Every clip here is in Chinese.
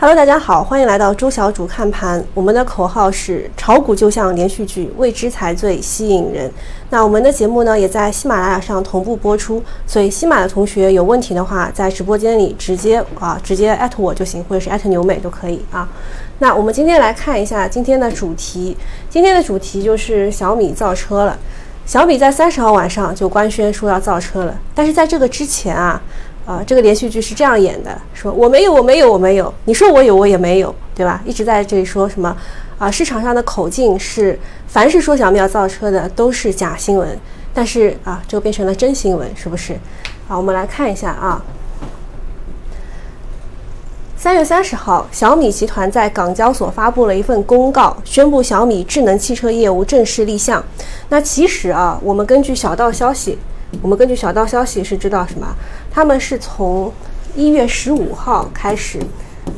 Hello，大家好，欢迎来到周小主看盘。我们的口号是炒股就像连续剧，未知才最吸引人。那我们的节目呢，也在喜马拉雅上同步播出，所以喜马的同学有问题的话，在直播间里直接啊，直接艾特我就行，或者是艾特牛美都可以啊。那我们今天来看一下今天的主题，今天的主题就是小米造车了。小米在三十号晚上就官宣说要造车了，但是在这个之前啊。啊，这个连续剧是这样演的：说我没有，我没有，我没有。你说我有，我也没有，对吧？一直在这里说什么啊？市场上的口径是，凡是说小米要造车的都是假新闻，但是啊，这个变成了真新闻，是不是？好，我们来看一下啊。三月三十号，小米集团在港交所发布了一份公告，宣布小米智能汽车业务正式立项。那其实啊，我们根据小道消息。我们根据小道消息是知道什么？他们是从一月十五号开始，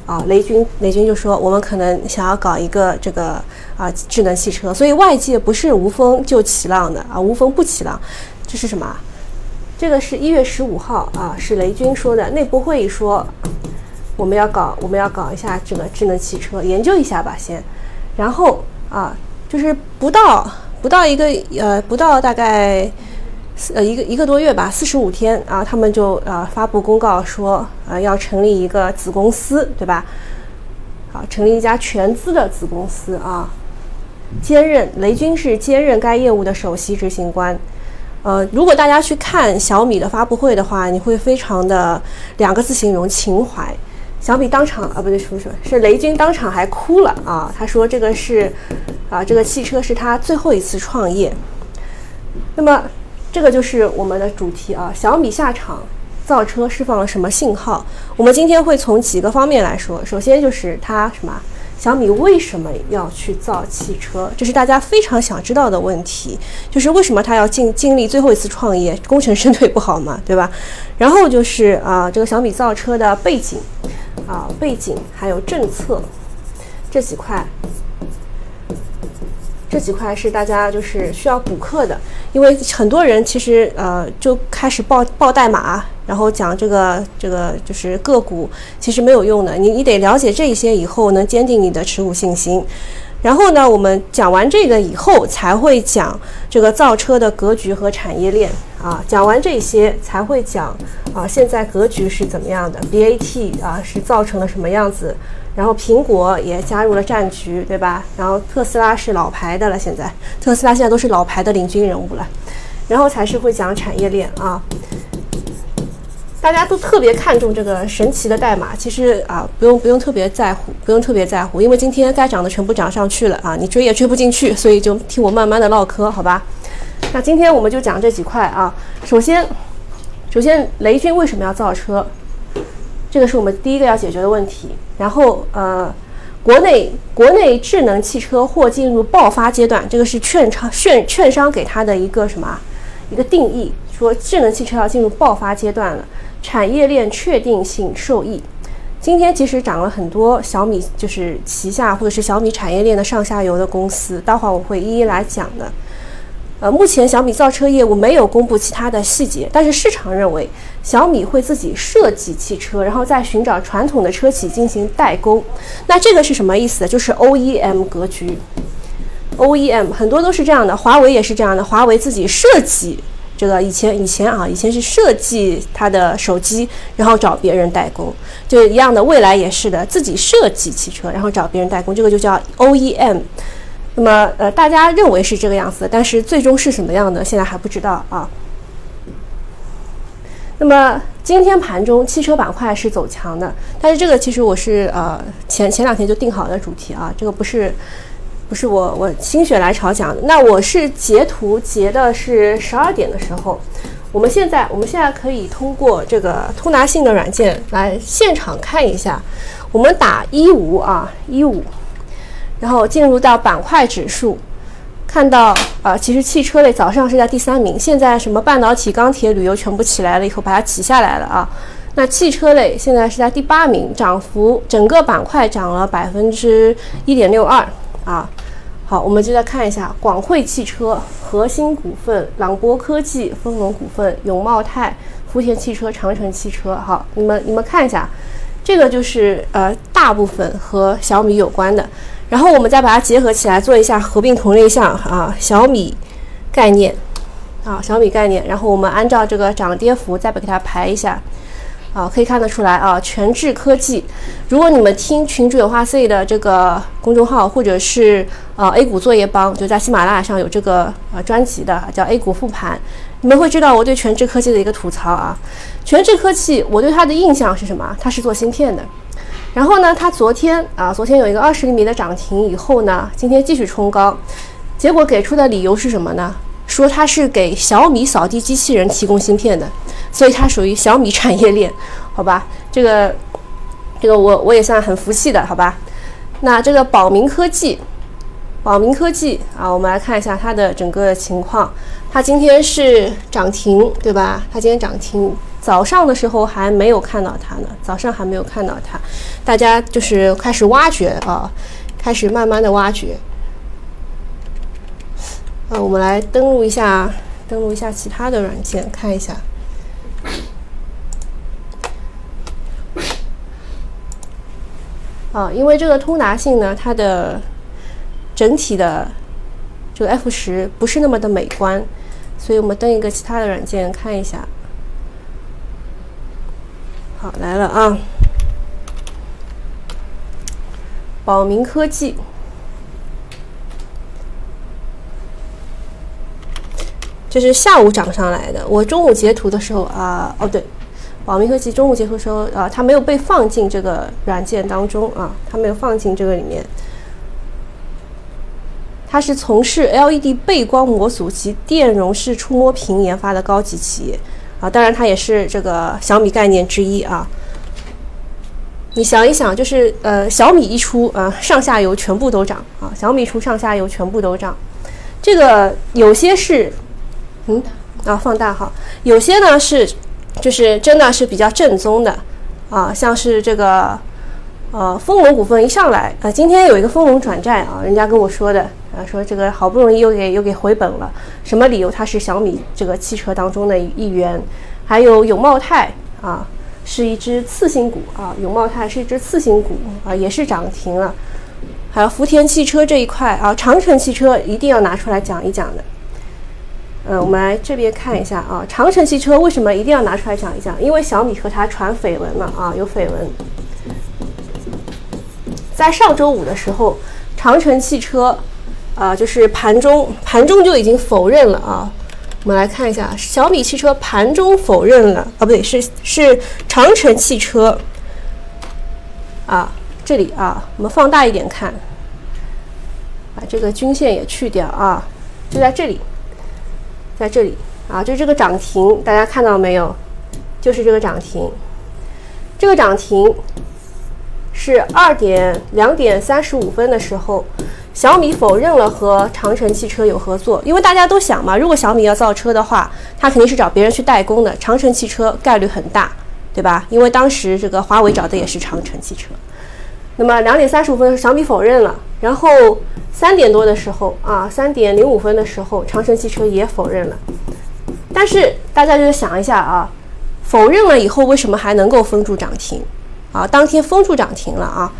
啊，雷军雷军就说我们可能想要搞一个这个啊智能汽车，所以外界不是无风就起浪的啊，无风不起浪，这是什么？这个是一月十五号啊，是雷军说的内部会议说我们要搞我们要搞一下这个智能汽车，研究一下吧先，然后啊，就是不到不到一个呃不到大概。呃，一个一个多月吧，四十五天啊，他们就呃发布公告说，呃要成立一个子公司，对吧？好，成立一家全资的子公司啊，兼任雷军是兼任该业务的首席执行官。呃，如果大家去看小米的发布会的话，你会非常的两个字形容情怀。小米当场啊，不对，什么什么，是雷军当场还哭了啊，他说这个是啊，这个汽车是他最后一次创业。那么。这个就是我们的主题啊！小米下场造车释放了什么信号？我们今天会从几个方面来说。首先就是它什么？小米为什么要去造汽车？这是大家非常想知道的问题。就是为什么它要经经历最后一次创业？功成身退不好嘛，对吧？然后就是啊，这个小米造车的背景啊，背景还有政策这几块。这几块是大家就是需要补课的，因为很多人其实呃就开始报报代码，然后讲这个这个就是个股，其实没有用的。你你得了解这些以后，能坚定你的持股信心。然后呢，我们讲完这个以后，才会讲这个造车的格局和产业链啊。讲完这些，才会讲啊现在格局是怎么样的，BAT 啊是造成了什么样子。然后苹果也加入了战局，对吧？然后特斯拉是老牌的了，现在特斯拉现在都是老牌的领军人物了。然后才是会讲产业链啊，大家都特别看重这个神奇的代码，其实啊不用不用特别在乎，不用特别在乎，因为今天该涨的全部涨上去了啊，你追也追不进去，所以就听我慢慢的唠嗑，好吧？那今天我们就讲这几块啊，首先首先雷军为什么要造车？这个是我们第一个要解决的问题。然后，呃，国内国内智能汽车或进入爆发阶段，这个是券商券券商给它的一个什么一个定义，说智能汽车要进入爆发阶段了，产业链确定性受益。今天其实涨了很多小米就是旗下或者是小米产业链的上下游的公司，待会儿我会一一来讲的。呃，目前小米造车业务没有公布其他的细节，但是市场认为小米会自己设计汽车，然后再寻找传统的车企进行代工。那这个是什么意思？就是 OEM 格局。OEM 很多都是这样的，华为也是这样的，华为自己设计这个以前以前啊，以前是设计它的手机，然后找别人代工，就一样的，未来也是的，自己设计汽车，然后找别人代工，这个就叫 OEM。那么，呃，大家认为是这个样子，但是最终是什么样的，现在还不知道啊。那么今天盘中汽车板块是走强的，但是这个其实我是呃前前两天就定好的主题啊，这个不是不是我我心血来潮讲的。那我是截图截的是十二点的时候，我们现在我们现在可以通过这个通达信的软件来现场看一下，我们打一五啊一五。然后进入到板块指数，看到啊，其实汽车类早上是在第三名，现在什么半导体、钢铁、旅游全部起来了以后，把它挤下来了啊。那汽车类现在是在第八名，涨幅整个板块涨了百分之一点六二啊。好，我们就再看一下广汇汽车、核心股份、朗博科技、丰隆股份、永茂泰、福田汽车、长城汽车。好，你们你们看一下。这个就是呃大部分和小米有关的。然后我们再把它结合起来做一下合并同类项啊，小米概念啊，小米概念。然后我们按照这个涨跌幅再把给它排一下。啊，可以看得出来啊，全智科技。如果你们听群主有话 C 的这个公众号，或者是呃 A 股作业帮，就在喜马拉雅上有这个呃专辑的，叫 A 股复盘，你们会知道我对全智科技的一个吐槽啊。全智科技，我对它的印象是什么？它是做芯片的。然后呢，它昨天啊，昨天有一个二十厘米的涨停以后呢，今天继续冲高，结果给出的理由是什么呢？说它是给小米扫地机器人提供芯片的。所以它属于小米产业链，好吧？这个，这个我我也算很服气的，好吧？那这个宝明科技，宝明科技啊，我们来看一下它的整个情况。它今天是涨停，对吧？它今天涨停，早上的时候还没有看到它呢，早上还没有看到它，大家就是开始挖掘啊，开始慢慢的挖掘。啊，我们来登录一下，登录一下其他的软件，看一下。啊，因为这个通达信呢，它的整体的这个 F 十不是那么的美观，所以我们登一个其他的软件看一下。好，来了啊，宝明科技，这是下午涨上来的。我中午截图的时候啊，哦对。宝明科技中午截图的时候啊，它没有被放进这个软件当中啊，它没有放进这个里面。它是从事 LED 背光模组及电容式触摸屏研发的高级企业啊，当然它也是这个小米概念之一啊。你想一想，就是呃，小米一出啊，上下游全部都涨啊，小米出上下游全部都涨。这个有些是，嗯啊，放大哈，有些呢是。就是真的是比较正宗的，啊，像是这个，呃，丰隆股份一上来，啊，今天有一个丰隆转债啊，人家跟我说的，啊，说这个好不容易又给又给回本了，什么理由？它是小米这个汽车当中的一员，还有永茂泰啊，是一只次新股啊，永茂泰是一只次新股啊，也是涨停了，还有福田汽车这一块啊，长城汽车一定要拿出来讲一讲的。嗯，我们来这边看一下啊，长城汽车为什么一定要拿出来讲一讲？因为小米和它传绯闻了啊，有绯闻。在上周五的时候，长城汽车啊，就是盘中盘中就已经否认了啊。我们来看一下，小米汽车盘中否认了啊，不对，是是长城汽车啊，这里啊，我们放大一点看，把这个均线也去掉啊，就在这里。在这里啊，就这个涨停，大家看到没有？就是这个涨停，这个涨停是二点两点三十五分的时候，小米否认了和长城汽车有合作，因为大家都想嘛，如果小米要造车的话，它肯定是找别人去代工的，长城汽车概率很大，对吧？因为当时这个华为找的也是长城汽车。那么两点三十五分，小米否认了。然后三点多的时候啊，三点零五分的时候，长城汽车也否认了。但是大家就想一下啊，否认了以后，为什么还能够封住涨停？啊，当天封住涨停了啊。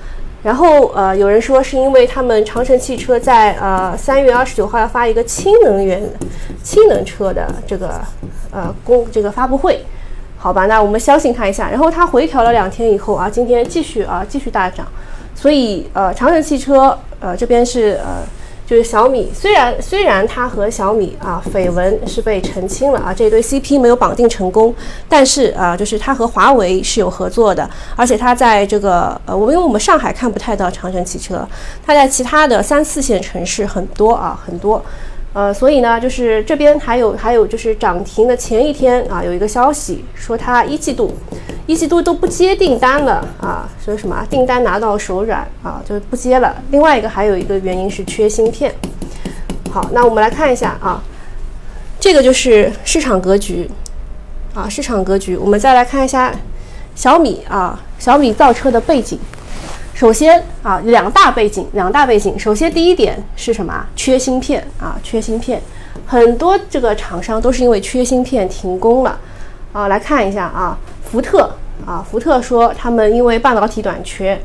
然后呃，有人说是因为他们长城汽车在呃三月二十九号要发一个氢能源、氢能车的这个呃公这个发布会。好吧，那我们相信他一下。然后他回调了两天以后啊，今天继续啊继续大涨。所以呃，长城汽车呃这边是呃就是小米，虽然虽然它和小米啊绯闻是被澄清了啊，这对 CP 没有绑定成功，但是啊就是它和华为是有合作的，而且它在这个呃我们因为我们上海看不太到长城汽车，它在其他的三四线城市很多啊很多。呃，所以呢，就是这边还有还有就是涨停的前一天啊，有一个消息说它一季度一季度都不接订单了啊，说什么订单拿到手软啊，就不接了。另外一个还有一个原因是缺芯片。好，那我们来看一下啊，这个就是市场格局啊，市场格局。我们再来看一下小米啊，小米造车的背景。首先啊，两大背景，两大背景。首先，第一点是什么？缺芯片啊，缺芯片，很多这个厂商都是因为缺芯片停工了啊。来看一下啊，福特啊，福特说他们因为半导体短缺，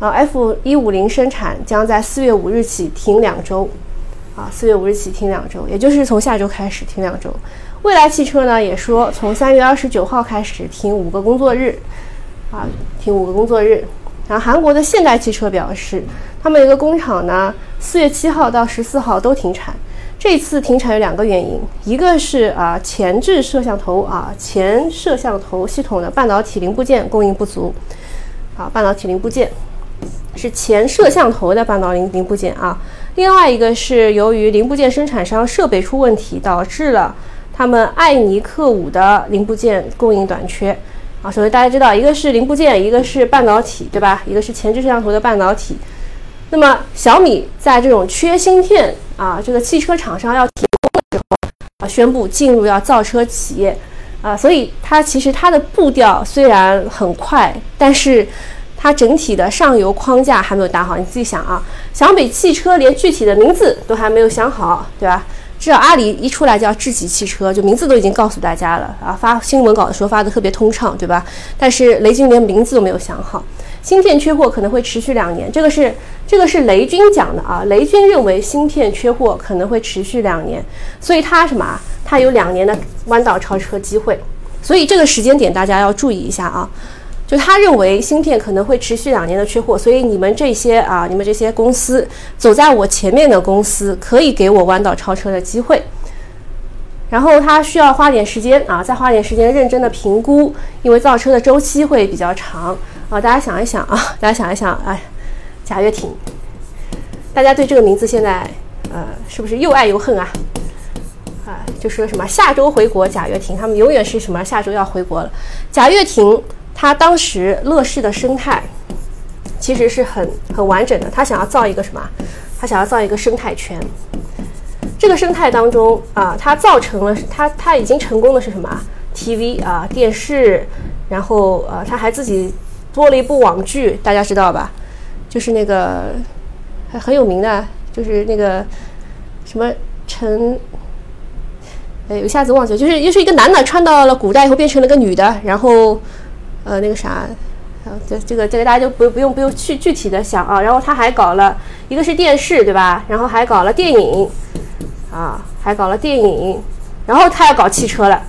啊，F 一五零生产将在四月五日起停两周，啊，四月五日起停两周，也就是从下周开始停两周。蔚来汽车呢也说从三月二十九号开始停五个工作日，啊，停五个工作日。然后韩国的现代汽车表示，他们一个工厂呢，四月七号到十四号都停产。这次停产有两个原因，一个是啊前置摄像头啊前摄像头系统的半导体零部件供应不足，啊半导体零部件是前摄像头的半导体零部件啊。另外一个是由于零部件生产商设备出问题，导致了他们艾尼克五的零部件供应短缺。啊，首先大家知道，一个是零部件，一个是半导体，对吧？一个是前置摄像头的半导体。那么小米在这种缺芯片啊，这个汽车厂商要停工的时候啊，宣布进入要造车企业啊，所以它其实它的步调虽然很快，但是它整体的上游框架还没有打好。你自己想啊，小米汽车连具体的名字都还没有想好，对吧？至少阿里一出来叫智己汽车，就名字都已经告诉大家了啊，发新闻稿的时候发的特别通畅，对吧？但是雷军连名字都没有想好，芯片缺货可能会持续两年，这个是这个是雷军讲的啊，雷军认为芯片缺货可能会持续两年，所以他什么？他有两年的弯道超车机会，所以这个时间点大家要注意一下啊。就他认为芯片可能会持续两年的缺货，所以你们这些啊，你们这些公司走在我前面的公司可以给我弯道超车的机会。然后他需要花点时间啊，再花点时间认真的评估，因为造车的周期会比较长啊。大家想一想啊，大家想一想，哎，贾跃亭，大家对这个名字现在呃是不是又爱又恨啊？啊，就说什么下周回国，贾跃亭他们永远是什么下周要回国了，贾跃亭。他当时乐视的生态其实是很很完整的，他想要造一个什么？他想要造一个生态圈。这个生态当中啊，他造成了他他已经成功的是什么？TV 啊，电视，然后呃，他还自己播了一部网剧，大家知道吧？就是那个还很有名的，就是那个什么陈，哎，一下子忘记了，就是又是一个男的穿到了古代以后变成了个女的，然后。呃，那个啥，啊，这这个这个大家就不不用不用去具体的想啊。然后他还搞了一个是电视，对吧？然后还搞了电影，啊，还搞了电影。然后他要搞汽车了，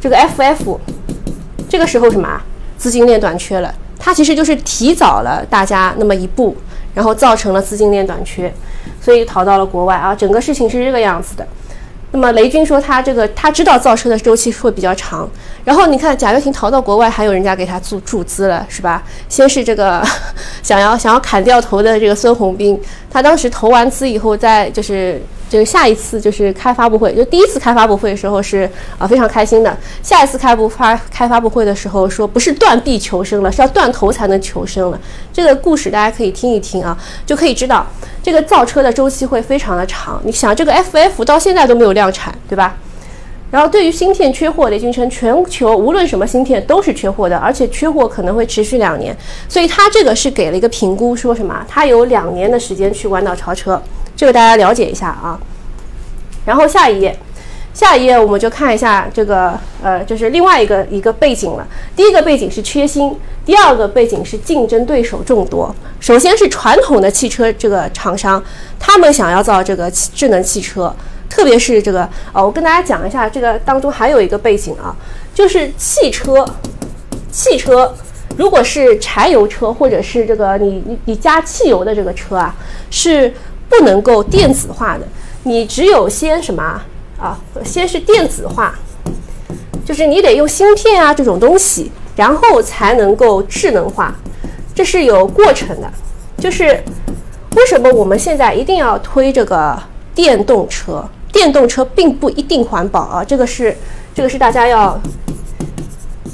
这个 FF，这个时候什么？资金链短缺了。他其实就是提早了大家那么一步，然后造成了资金链短缺，所以逃到了国外啊。整个事情是这个样子的。那么雷军说他这个他知道造车的周期会比较长，然后你看贾跃亭逃到国外，还有人家给他注注资了，是吧？先是这个 想要想要砍掉头的这个孙宏斌，他当时投完资以后，在就是。就是下一次就是开发布会，就第一次开发布会的时候是啊非常开心的。下一次开布发开发布会的时候说不是断臂求生了，是要断头才能求生了。这个故事大家可以听一听啊，就可以知道这个造车的周期会非常的长。你想这个 FF 到现在都没有量产，对吧？然后对于芯片缺货，雷军称全球无论什么芯片都是缺货的，而且缺货可能会持续两年。所以他这个是给了一个评估，说什么？他有两年的时间去弯道超车。这个大家了解一下啊，然后下一页，下一页我们就看一下这个呃，就是另外一个一个背景了。第一个背景是缺芯，第二个背景是竞争对手众多。首先是传统的汽车这个厂商，他们想要造这个智能汽车，特别是这个呃，我跟大家讲一下，这个当中还有一个背景啊，就是汽车，汽车如果是柴油车或者是这个你你你加汽油的这个车啊，是。不能够电子化的，你只有先什么啊？先是电子化，就是你得用芯片啊这种东西，然后才能够智能化，这是有过程的。就是为什么我们现在一定要推这个电动车？电动车并不一定环保啊，这个是这个是大家要，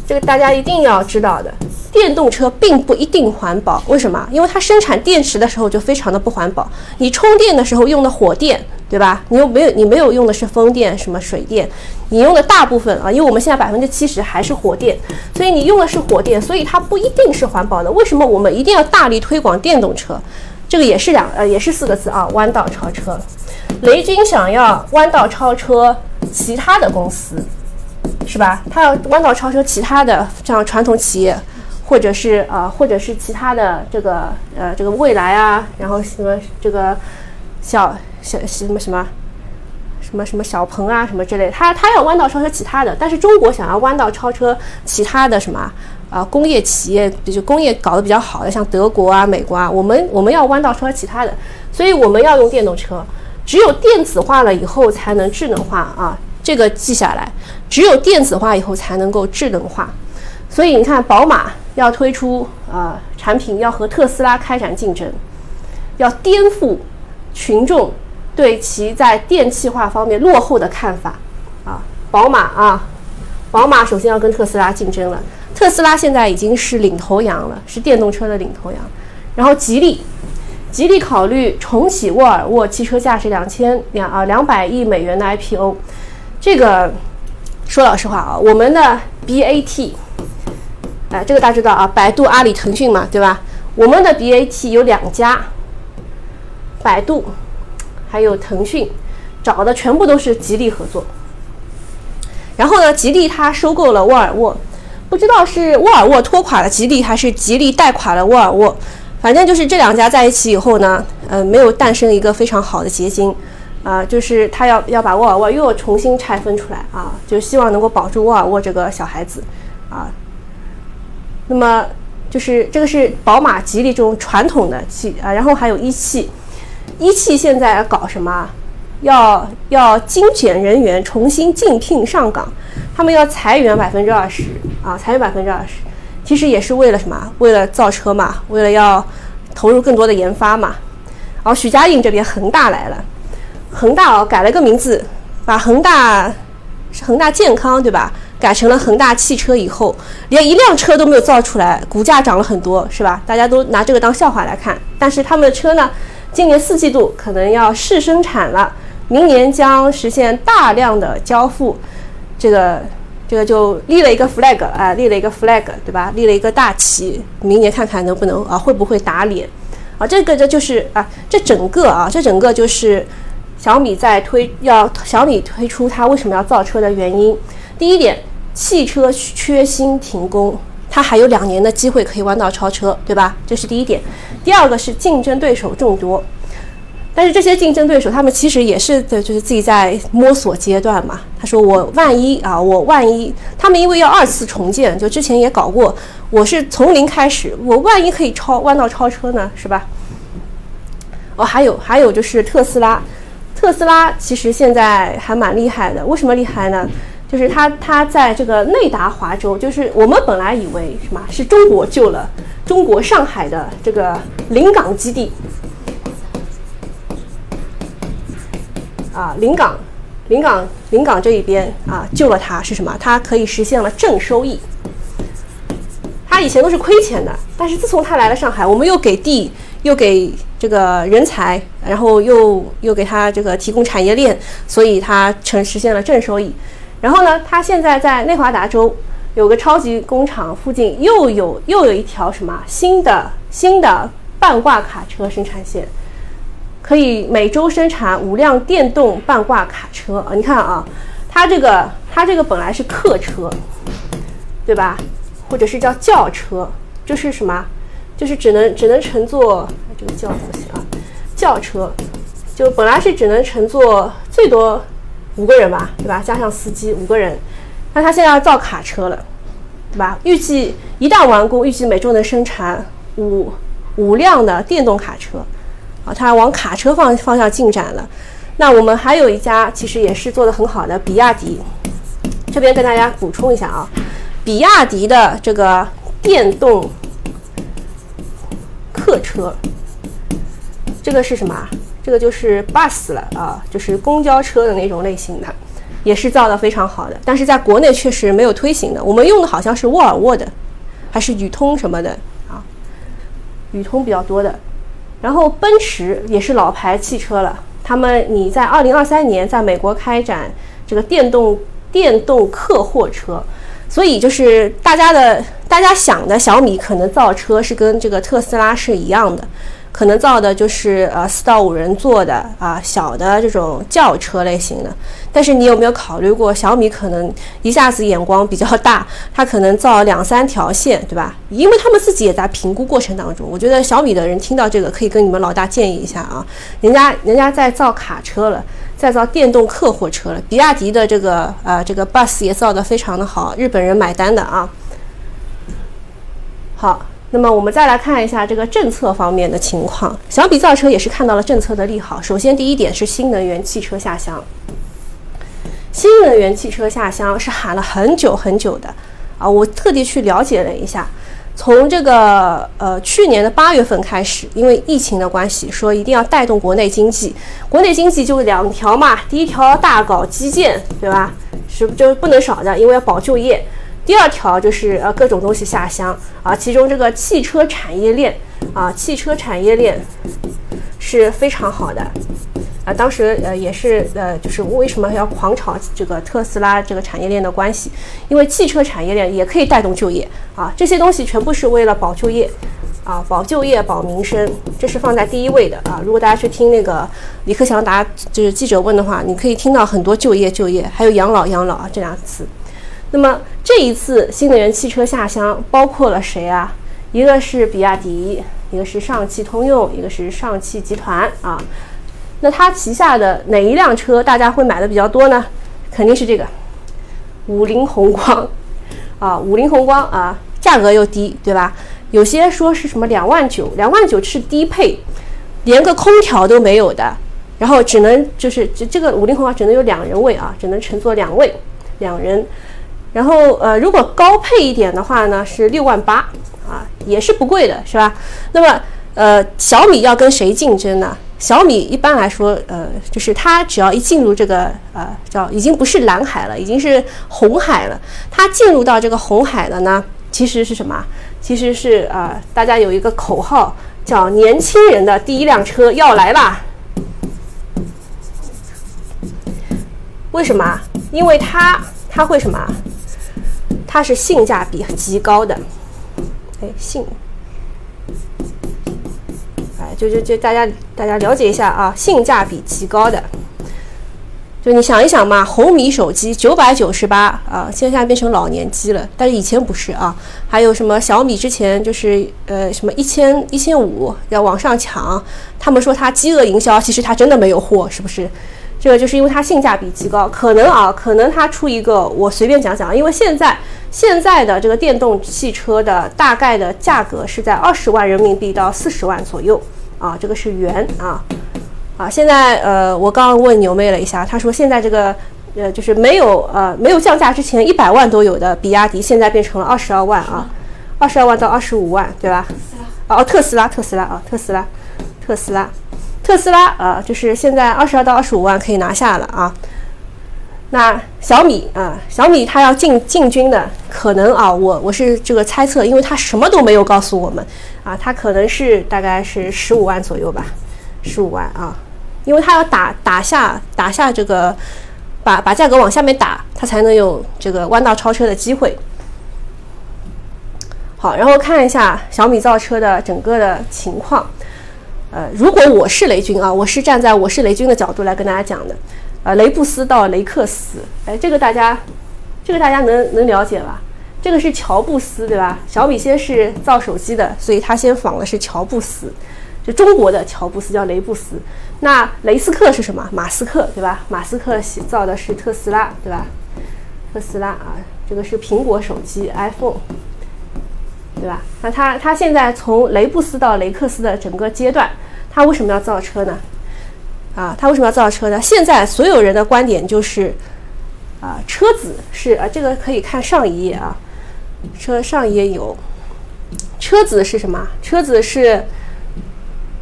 这个大家一定要知道的。电动车并不一定环保，为什么？因为它生产电池的时候就非常的不环保。你充电的时候用的火电，对吧？你又没有，你没有用的是风电，什么水电？你用的大部分啊，因为我们现在百分之七十还是火电，所以你用的是火电，所以它不一定是环保的。为什么我们一定要大力推广电动车？这个也是两呃，也是四个字啊，弯道超车。雷军想要弯道超车其他的公司，是吧？它要弯道超车其他的像传统企业，或者是啊，或者是其他的这个呃这个未来啊，然后什么这个小小什么什么什么什么小鹏啊什么之类，它它要弯道超车其他的，但是中国想要弯道超车其他的什么啊工业企业，就工业搞得比较好的，像德国啊、美国啊，我们我们要弯道超车其他的，所以我们要用电动车。只有电子化了以后才能智能化啊，这个记下来。只有电子化以后才能够智能化。所以你看，宝马要推出啊产品，要和特斯拉开展竞争，要颠覆群众对其在电气化方面落后的看法啊。宝马啊，宝马首先要跟特斯拉竞争了。特斯拉现在已经是领头羊了，是电动车的领头羊。然后吉利。吉利考虑重启沃尔沃汽车价值两千两啊两百亿美元的 IPO，这个说老实话啊，我们的 BAT，哎，这个大家知道啊，百度、阿里、腾讯嘛，对吧？我们的 BAT 有两家，百度还有腾讯，找的全部都是吉利合作。然后呢，吉利它收购了沃尔沃，不知道是沃尔沃拖垮了吉利，还是吉利带垮了沃尔沃。反正就是这两家在一起以后呢，呃，没有诞生一个非常好的结晶，啊，就是他要要把沃尔沃又重新拆分出来啊，就希望能够保住沃尔沃这个小孩子，啊，那么就是这个是宝马、吉利这种传统的汽啊，然后还有一汽，一汽现在搞什么？要要精简人员，重新竞聘上岗，他们要裁员百分之二十啊，裁员百分之二十。其实也是为了什么？为了造车嘛，为了要投入更多的研发嘛。然后许家印这边恒大来了，恒大哦改了个名字，把恒大是恒大健康对吧，改成了恒大汽车以后，连一辆车都没有造出来，股价涨了很多是吧？大家都拿这个当笑话来看。但是他们的车呢，今年四季度可能要试生产了，明年将实现大量的交付，这个。这个就立了一个 flag 啊，立了一个 flag，对吧？立了一个大旗，明年看看能不能啊，会不会打脸？啊，这个这就是啊，这整个啊，这整个就是小米在推要小米推出它为什么要造车的原因。第一点，汽车缺芯停工，它还有两年的机会可以弯道超车，对吧？这是第一点。第二个是竞争对手众多。但是这些竞争对手，他们其实也是在就是自己在摸索阶段嘛。他说：“我万一啊，我万一他们因为要二次重建，就之前也搞过，我是从零开始，我万一可以超弯道超车呢，是吧？”哦，还有还有就是特斯拉，特斯拉其实现在还蛮厉害的。为什么厉害呢？就是它它在这个内达华州，就是我们本来以为什么是中国救了中国上海的这个临港基地。啊，临港，临港，临港这一边啊，救了它是什么？它可以实现了正收益。它以前都是亏钱的，但是自从它来了上海，我们又给地，又给这个人才，然后又又给他这个提供产业链，所以它成实现了正收益。然后呢，它现在在内华达州有个超级工厂附近，又有又有一条什么新的新的半挂卡车生产线。可以每周生产五辆电动半挂卡车啊！你看啊，它这个它这个本来是客车，对吧？或者是叫轿车，就是什么？就是只能只能乘坐这个轿怎么写啊？轿车就本来是只能乘坐最多五个人吧，对吧？加上司机五个人，那它现在要造卡车了，对吧？预计一旦完工，预计每周能生产五五辆的电动卡车。啊，它往卡车方方向进展了。那我们还有一家，其实也是做的很好的，比亚迪。这边跟大家补充一下啊，比亚迪的这个电动客车，这个是什么？这个就是 bus 了啊，就是公交车的那种类型的，也是造的非常好的。但是在国内确实没有推行的，我们用的好像是沃尔沃的，还是宇通什么的啊？宇通比较多的。然后奔驰也是老牌汽车了，他们你在二零二三年在美国开展这个电动电动客货车，所以就是大家的大家想的小米可能造车是跟这个特斯拉是一样的。可能造的就是呃四到五人座的啊小的这种轿车类型的，但是你有没有考虑过小米可能一下子眼光比较大，它可能造两三条线，对吧？因为他们自己也在评估过程当中。我觉得小米的人听到这个可以跟你们老大建议一下啊，人家人家在造卡车了，再造电动客货车了，比亚迪的这个呃这个 bus 也造的非常的好，日本人买单的啊。好。那么我们再来看一下这个政策方面的情况。小米造车也是看到了政策的利好。首先，第一点是新能源汽车下乡。新能源汽车下乡是喊了很久很久的啊！我特地去了解了一下，从这个呃去年的八月份开始，因为疫情的关系，说一定要带动国内经济。国内经济就两条嘛，第一条大搞基建，对吧？是就不能少的，因为要保就业。第二条就是呃各种东西下乡啊，其中这个汽车产业链啊，汽车产业链是非常好的啊。当时呃也是呃就是为什么要狂炒这个特斯拉这个产业链的关系？因为汽车产业链也可以带动就业啊，这些东西全部是为了保就业啊，保就业保民生，这是放在第一位的啊。如果大家去听那个李克强答就是记者问的话，你可以听到很多就业就业，还有养老养老啊这两个词。那么这一次新能源汽车下乡包括了谁啊？一个是比亚迪，一个是上汽通用，一个是上汽集团啊。那它旗下的哪一辆车大家会买的比较多呢？肯定是这个五菱宏光啊，五菱宏光啊，价格又低，对吧？有些说是什么两万九，两万九是低配，连个空调都没有的，然后只能就是这这个五菱宏光只能有两人位啊，只能乘坐两位两人。然后呃，如果高配一点的话呢，是六万八啊，也是不贵的，是吧？那么呃，小米要跟谁竞争呢？小米一般来说，呃，就是它只要一进入这个呃叫已经不是蓝海了，已经是红海了。它进入到这个红海的呢，其实是什么？其实是啊，大家有一个口号叫“年轻人的第一辆车要来啦”。为什么？因为它它会什么？它是性价比极高的，哎，性，哎，就就就大家大家了解一下啊，性价比极高的，就你想一想嘛，红米手机九百九十八啊，现在变成老年机了，但是以前不是啊，还有什么小米之前就是呃什么一千一千五要往上抢，他们说它饥饿营销，其实它真的没有货，是不是？这个就是因为它性价比极高，可能啊，可能它出一个，我随便讲讲，因为现在现在的这个电动汽车的大概的价格是在二十万人民币到四十万左右啊，这个是元啊啊，现在呃，我刚刚问牛妹了一下，她说现在这个呃就是没有呃没有降价之前一百万都有的比亚迪，现在变成了二十二万啊，二十二万到二十五万，对吧？哦，特斯拉，特斯拉啊，特斯拉，特斯拉。特斯拉啊，就是现在二十二到二十五万可以拿下了啊。那小米啊，小米它要进进军的可能啊，我我是这个猜测，因为它什么都没有告诉我们啊，它可能是大概是十五万左右吧，十五万啊，因为它要打打下打下这个，把把价格往下面打，它才能有这个弯道超车的机会。好，然后看一下小米造车的整个的情况。呃，如果我是雷军啊，我是站在我是雷军的角度来跟大家讲的，呃，雷布斯到雷克斯，哎，这个大家，这个大家能能了解吧？这个是乔布斯对吧？小米先是造手机的，所以他先仿的是乔布斯，就中国的乔布斯叫雷布斯。那雷斯克是什么？马斯克对吧？马斯克造的是特斯拉对吧？特斯拉啊，这个是苹果手机 iPhone。对吧？那他他现在从雷布斯到雷克斯的整个阶段，他为什么要造车呢？啊，他为什么要造车呢？现在所有人的观点就是，啊，车子是啊，这个可以看上一页啊，车上一页有，车子是什么？车子是，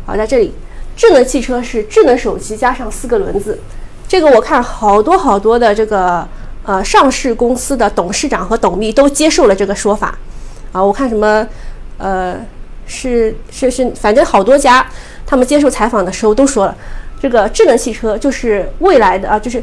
好在这里，智能汽车是智能手机加上四个轮子。这个我看好多好多的这个呃上市公司的董事长和董秘都接受了这个说法。啊，我看什么，呃，是是是，反正好多家，他们接受采访的时候都说了，这个智能汽车就是未来的啊，就是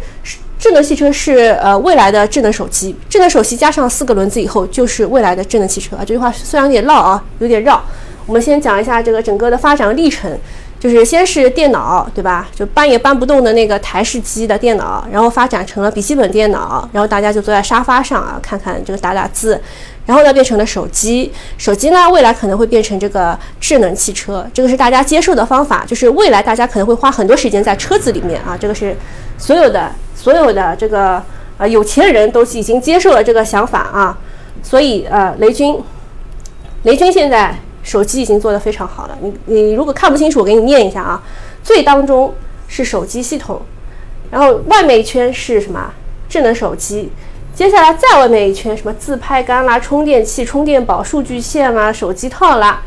智能汽车是呃未来的智能手机，智能手机加上四个轮子以后就是未来的智能汽车啊。这句话虽然有点绕啊，有点绕。我们先讲一下这个整个的发展历程。就是先是电脑，对吧？就搬也搬不动的那个台式机的电脑，然后发展成了笔记本电脑，然后大家就坐在沙发上啊，看看这个打打字，然后呢变成了手机，手机呢未来可能会变成这个智能汽车，这个是大家接受的方法，就是未来大家可能会花很多时间在车子里面啊，这个是所有的所有的这个呃有钱人都已经接受了这个想法啊，所以呃雷军，雷军现在。手机已经做得非常好了，你你如果看不清楚，我给你念一下啊。最当中是手机系统，然后外面一圈是什么？智能手机。接下来再外面一圈什么自拍杆啦、充电器、充电宝、数据线啦、手机套啦。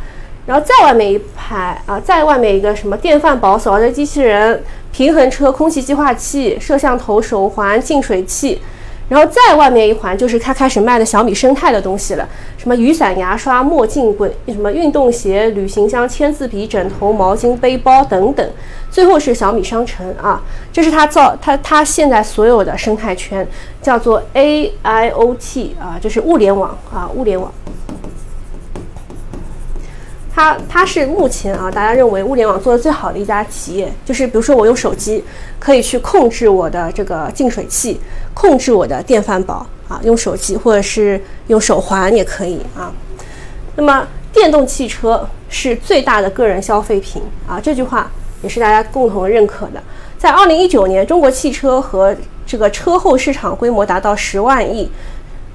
然后再外面一排啊，再外面一个什么电饭煲、扫地机器人、平衡车、空气净化器、摄像头、手环、净水器。然后再外面一环就是他开始卖的小米生态的东西了，什么雨伞、牙刷、墨镜、滚什么运动鞋、旅行箱、签字笔、枕头、毛巾、背包等等。最后是小米商城啊，这是他造他他现在所有的生态圈，叫做 AIoT 啊，就是物联网啊，物联网。它它是目前啊，大家认为物联网做的最好的一家企业，就是比如说我用手机可以去控制我的这个净水器，控制我的电饭煲啊，用手机或者是用手环也可以啊。那么电动汽车是最大的个人消费品啊，这句话也是大家共同认可的。在二零一九年，中国汽车和这个车后市场规模达到十万亿，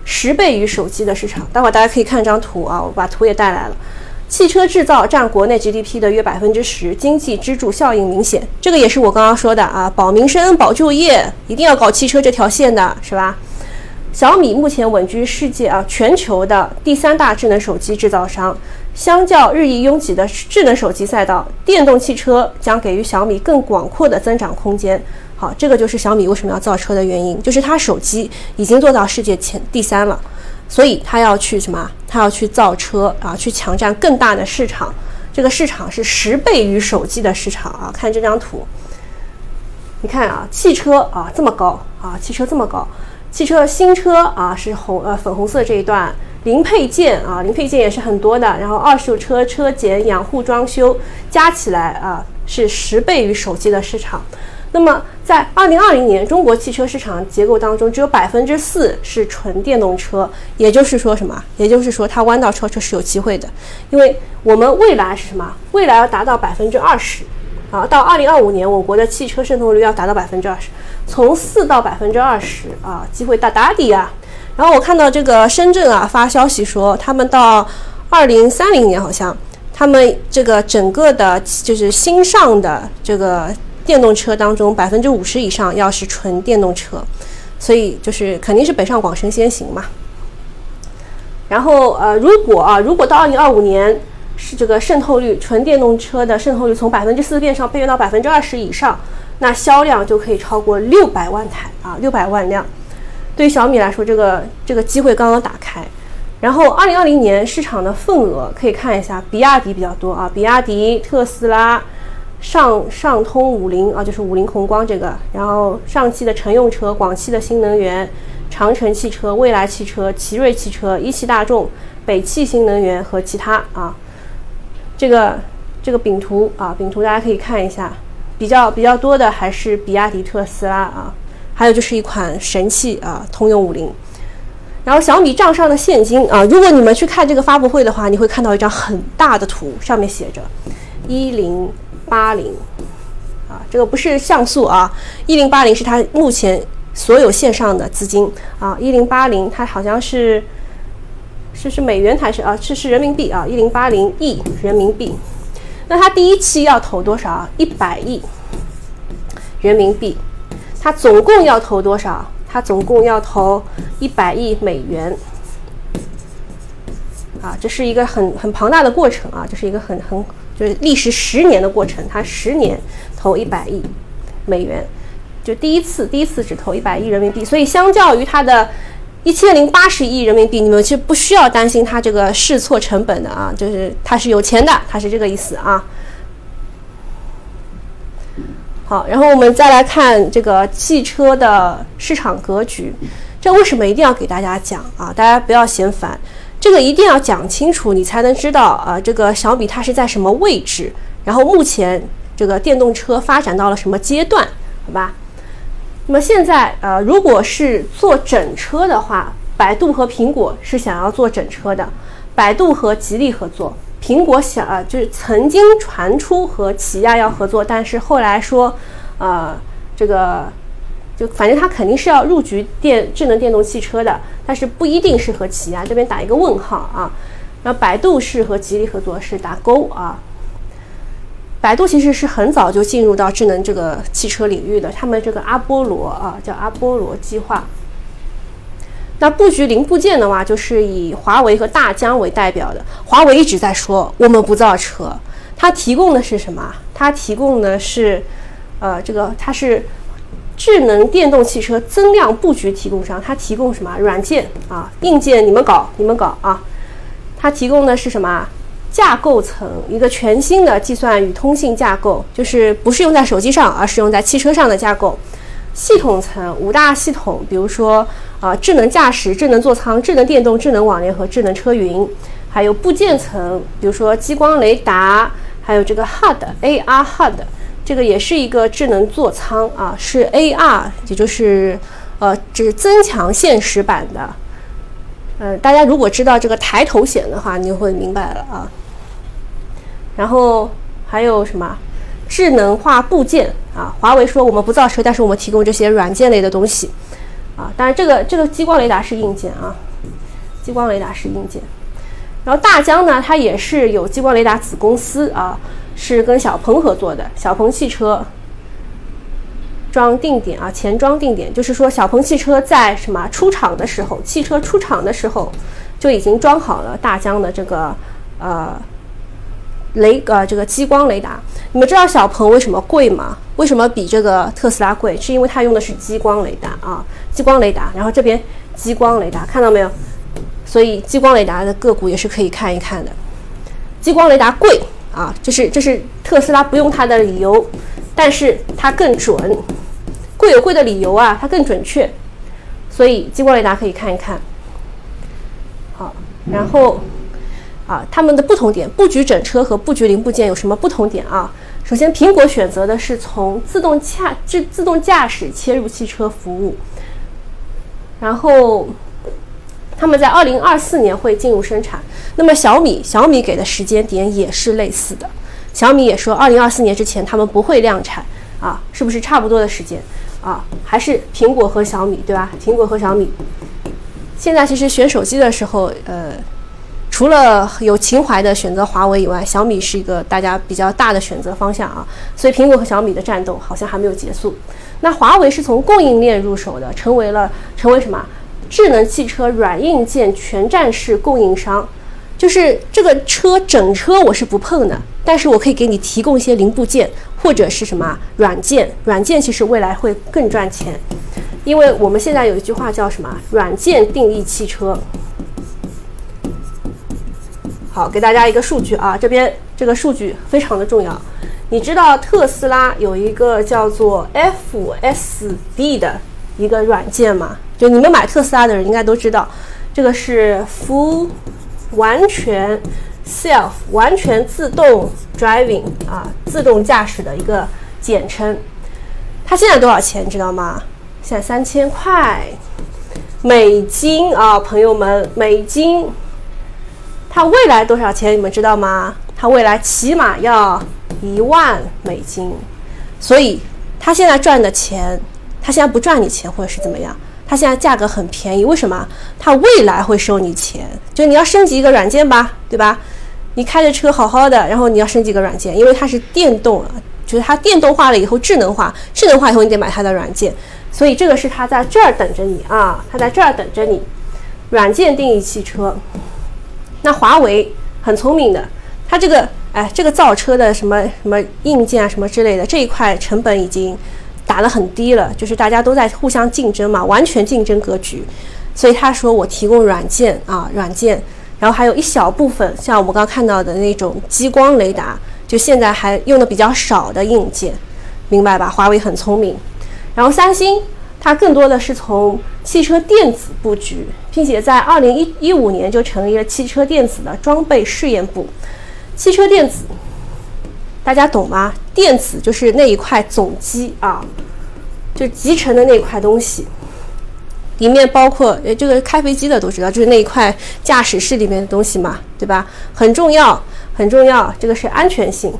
十倍于手机的市场。待会儿大家可以看张图啊，我把图也带来了。汽车制造占国内 GDP 的约百分之十，经济支柱效应明显。这个也是我刚刚说的啊，保民生、保就业，一定要搞汽车这条线的，是吧？小米目前稳居世界啊全球的第三大智能手机制造商。相较日益拥挤的智能手机赛道，电动汽车将给予小米更广阔的增长空间。好，这个就是小米为什么要造车的原因，就是它手机已经做到世界前第三了。所以他要去什么？他要去造车啊，去抢占更大的市场。这个市场是十倍于手机的市场啊！看这张图，你看啊，汽车啊这么高啊，汽车这么高，汽车新车啊是红呃粉红色这一段，零配件啊零配件也是很多的，然后二手车车检养护装修加起来啊是十倍于手机的市场。那么，在二零二零年，中国汽车市场结构当中，只有百分之四是纯电动车，也就是说什么？也就是说，它弯道超车是有机会的，因为我们未来是什么？未来要达到百分之二十，啊，到二零二五年，我国的汽车渗透率要达到百分之二十，从四到百分之二十啊，机会大大的啊。然后我看到这个深圳啊发消息说，他们到二零三零年好像，他们这个整个的就是新上的这个。电动车当中百分之五十以上要是纯电动车，所以就是肯定是北上广深先行嘛。然后呃，如果啊，如果到二零二五年是这个渗透率，纯电动车的渗透率从百分之四变上变到百分之二十以上，那销量就可以超过六百万台啊，六百万辆。对于小米来说，这个这个机会刚刚打开。然后二零二零年市场的份额可以看一下，比亚迪比较多啊，比亚迪、特斯拉。上上通五菱啊，就是五菱宏光这个，然后上汽的乘用车、广汽的新能源、长城汽车、蔚来汽车、奇瑞汽车、一汽大众、北汽新能源和其他啊，这个这个饼图啊，饼图大家可以看一下，比较比较多的还是比亚迪、特斯拉啊，还有就是一款神器啊，通用五菱。然后小米账上的现金啊，如果你们去看这个发布会的话，你会看到一张很大的图，上面写着一零。八零，啊，这个不是像素啊，一零八零是它目前所有线上的资金啊，一零八零它好像是是是美元还是啊？是是人民币啊，一零八零亿人民币。那它第一期要投多少？一百亿人民币。它总共要投多少？它总共要投一百亿美元。啊，这是一个很很庞大的过程啊，这是一个很很。就是历时十年的过程，他十年投一百亿美元，就第一次第一次只投一百亿人民币，所以相较于他的一千零八十亿人民币，你们其实不需要担心他这个试错成本的啊，就是他是有钱的，他是这个意思啊。好，然后我们再来看这个汽车的市场格局，这为什么一定要给大家讲啊？大家不要嫌烦，这个一定要讲清楚，你才能知道啊，这个小米它是在什么位置，然后目前这个电动车发展到了什么阶段，好吧？那么现在呃，如果是做整车的话，百度和苹果是想要做整车的，百度和吉利合作。苹果想啊，就是曾经传出和起亚要合作，但是后来说，呃，这个就反正它肯定是要入局电智能电动汽车的，但是不一定是和起亚这边打一个问号啊。那百度是和吉利合作，是打勾啊。百度其实是很早就进入到智能这个汽车领域的，他们这个阿波罗啊，叫阿波罗计划。那布局零部件的话，就是以华为和大疆为代表的。华为一直在说我们不造车，它提供的是什么？它提供的是，呃，这个它是智能电动汽车增量布局提供商。它提供什么？软件啊，硬件你们搞，你们搞啊。它提供的是什么？架构层，一个全新的计算与通信架构，就是不是用在手机上，而是用在汽车上的架构。系统层五大系统，比如说啊，智能驾驶、智能座舱、智能电动、智能网联和智能车云，还有部件层，比如说激光雷达，还有这个 HUD AR HUD，这个也是一个智能座舱啊，是 AR，也就是呃，这是增强现实版的。呃，大家如果知道这个抬头显的话，你就会明白了啊。然后还有什么？智能化部件啊，华为说我们不造车，但是我们提供这些软件类的东西啊。当然，这个这个激光雷达是硬件啊，激光雷达是硬件。然后大疆呢，它也是有激光雷达子公司啊，是跟小鹏合作的。小鹏汽车装定点啊，前装定点，就是说小鹏汽车在什么出厂的时候，汽车出厂的时候就已经装好了大疆的这个呃。雷呃，这个激光雷达，你们知道小鹏为什么贵吗？为什么比这个特斯拉贵？是因为它用的是激光雷达啊，激光雷达。然后这边激光雷达看到没有？所以激光雷达的个股也是可以看一看的。激光雷达贵啊，这是这是特斯拉不用它的理由，但是它更准。贵有贵的理由啊，它更准确。所以激光雷达可以看一看。好，然后。啊，它们的不同点，布局整车和布局零部件有什么不同点啊？首先，苹果选择的是从自动驾自自动驾驶切入汽车服务，然后他们在二零二四年会进入生产。那么小米，小米给的时间点也是类似的，小米也说二零二四年之前他们不会量产啊，是不是差不多的时间啊？还是苹果和小米对吧？苹果和小米，现在其实选手机的时候，呃。除了有情怀的选择华为以外，小米是一个大家比较大的选择方向啊。所以苹果和小米的战斗好像还没有结束。那华为是从供应链入手的，成为了成为什么？智能汽车软硬件全站式供应商。就是这个车整车我是不碰的，但是我可以给你提供一些零部件或者是什么软件。软件其实未来会更赚钱，因为我们现在有一句话叫什么？软件定义汽车。好，给大家一个数据啊，这边这个数据非常的重要。你知道特斯拉有一个叫做 FSD 的一个软件嘛？就你们买特斯拉的人应该都知道，这个是 Full 完全 Self 完全自动 Driving 啊，自动驾驶的一个简称。它现在多少钱？知道吗？现在三千块美金啊，朋友们，美金。它未来多少钱？你们知道吗？它未来起码要一万美金，所以它现在赚的钱，它现在不赚你钱，或者是怎么样？它现在价格很便宜，为什么？它未来会收你钱，就你要升级一个软件吧，对吧？你开着车好好的，然后你要升级个软件，因为它是电动啊，就是它电动化了以后智能化，智能化以后你得买它的软件，所以这个是它在这儿等着你啊，它在这儿等着你，软件定义汽车。那华为很聪明的，它这个哎，这个造车的什么什么硬件啊，什么之类的这一块成本已经打得很低了，就是大家都在互相竞争嘛，完全竞争格局。所以他说我提供软件啊，软件，然后还有一小部分像我们刚看到的那种激光雷达，就现在还用的比较少的硬件。明白吧？华为很聪明。然后三星，它更多的是从汽车电子布局，并且在二零一一五年就成立了汽车电子的装备试验部。汽车电子，大家懂吗？电子就是那一块总机啊，就集成的那块东西，里面包括呃这个开飞机的都知道，就是那一块驾驶室里面的东西嘛，对吧？很重要，很重要，这个是安全性。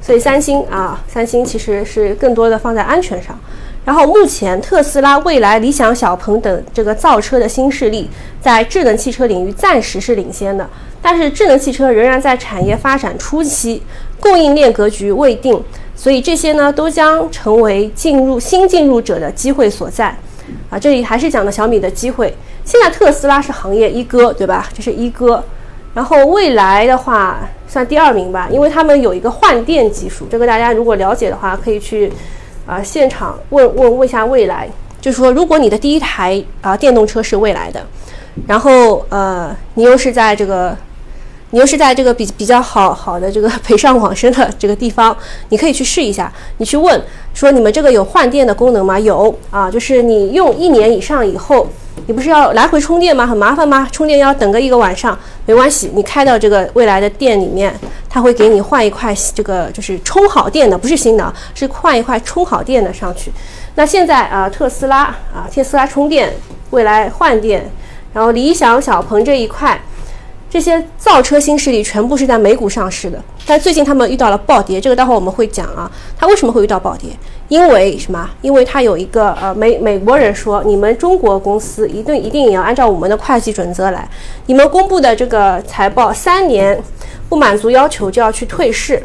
所以三星啊，三星其实是更多的放在安全上。然后目前特斯拉、未来、理想、小鹏等这个造车的新势力，在智能汽车领域暂时是领先的，但是智能汽车仍然在产业发展初期，供应链格局未定，所以这些呢都将成为进入新进入者的机会所在。啊，这里还是讲的小米的机会。现在特斯拉是行业一哥，对吧？这是一哥。然后未来的话算第二名吧，因为他们有一个换电技术，这个大家如果了解的话，可以去。啊，现场问问问一下未来，就是说，如果你的第一台啊电动车是未来的，然后呃，你又是在这个，你又是在这个比比较好好的这个 北上广深的这个地方，你可以去试一下，你去问说你们这个有换电的功能吗？有啊，就是你用一年以上以后。你不是要来回充电吗？很麻烦吗？充电要等个一个晚上，没关系，你开到这个未来的店里面，他会给你换一块这个就是充好电的，不是新的，是换一块充好电的上去。那现在啊，特斯拉啊，特斯拉充电，未来换电，然后理想、小鹏这一块。这些造车新势力全部是在美股上市的，但最近他们遇到了暴跌，这个待会我们会讲啊。它为什么会遇到暴跌？因为什么？因为它有一个呃美美国人说，你们中国公司一定一定也要按照我们的会计准则来，你们公布的这个财报三年不满足要求就要去退市，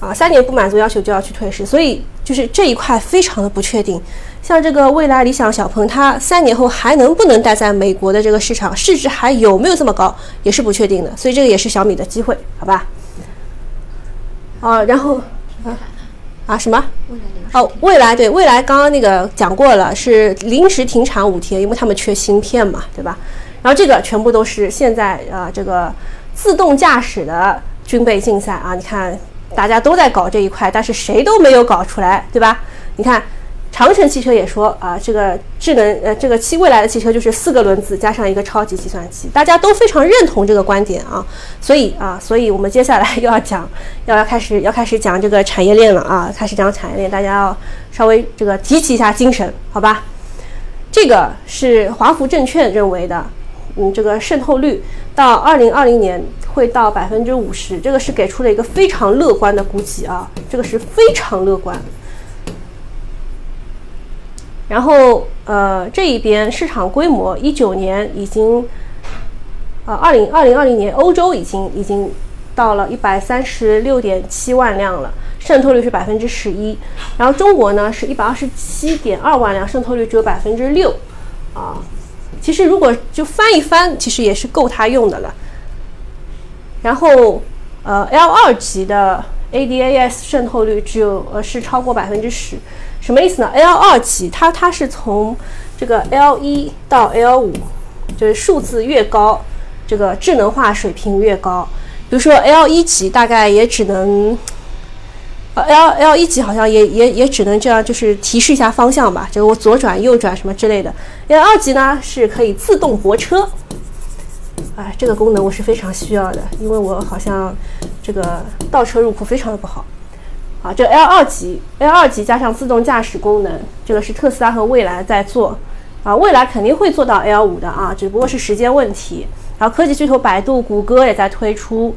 啊，三年不满足要求就要去退市，所以就是这一块非常的不确定。像这个未来、理想、小鹏，它三年后还能不能待在美国的这个市场，市值还有没有这么高，也是不确定的。所以这个也是小米的机会，好吧？啊，然后啊啊什么？哦，未来对未来刚刚那个讲过了，是临时停产五天，因为他们缺芯片嘛，对吧？然后这个全部都是现在啊这个自动驾驶的军备竞赛啊，你看大家都在搞这一块，但是谁都没有搞出来，对吧？你看。长城汽车也说啊，这个智能呃，这个汽未来的汽车就是四个轮子加上一个超级计算机，大家都非常认同这个观点啊。所以啊，所以我们接下来又要讲，要要开始要开始讲这个产业链了啊，开始讲产业链，大家要稍微这个提起一下精神，好吧？这个是华福证券认为的，嗯，这个渗透率到二零二零年会到百分之五十，这个是给出了一个非常乐观的估计啊，这个是非常乐观。然后，呃，这一边市场规模，一九年已经，呃，二零二零二零年，欧洲已经已经到了一百三十六点七万辆了，渗透率是百分之十一。然后中国呢是一百二十七点二万辆，渗透率只有百分之六，啊，其实如果就翻一翻，其实也是够它用的了。然后，呃，L 二级的 ADAS 渗透率只有呃是超过百分之十。什么意思呢？L 二级，它它是从这个 L 一到 L 五，就是数字越高，这个智能化水平越高。比如说 L 一级大概也只能，呃，L L 一级好像也也也只能这样，就是提示一下方向吧，就我左转右转什么之类的。L 二级呢是可以自动泊车，哎，这个功能我是非常需要的，因为我好像这个倒车入库非常的不好。啊，这 L 二级，L 二级加上自动驾驶功能，这个是特斯拉和蔚来在做，啊，未来肯定会做到 L 五的啊，只不过是时间问题。然后科技巨头百度、谷歌也在推出。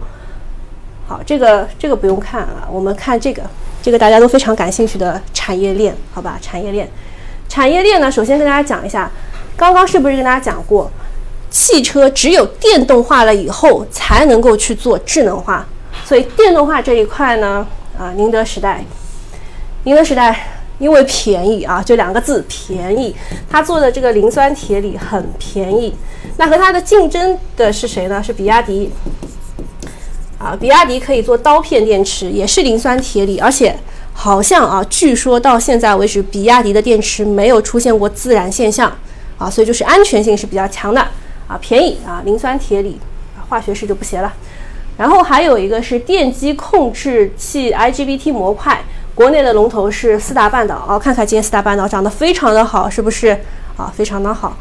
好，这个这个不用看啊，我们看这个，这个大家都非常感兴趣的产业链，好吧？产业链，产业链呢，首先跟大家讲一下，刚刚是不是跟大家讲过，汽车只有电动化了以后才能够去做智能化，所以电动化这一块呢。啊，宁德时代，宁德时代因为便宜啊，就两个字便宜。它做的这个磷酸铁锂很便宜。那和它的竞争的是谁呢？是比亚迪。啊，比亚迪可以做刀片电池，也是磷酸铁锂，而且好像啊，据说到现在为止，比亚迪的电池没有出现过自燃现象啊，所以就是安全性是比较强的啊，便宜啊，磷酸铁锂，化学式就不写了。然后还有一个是电机控制器 IGBT 模块，国内的龙头是四大半岛啊，看看今天四大半岛涨得非常的好，是不是啊？非常的好。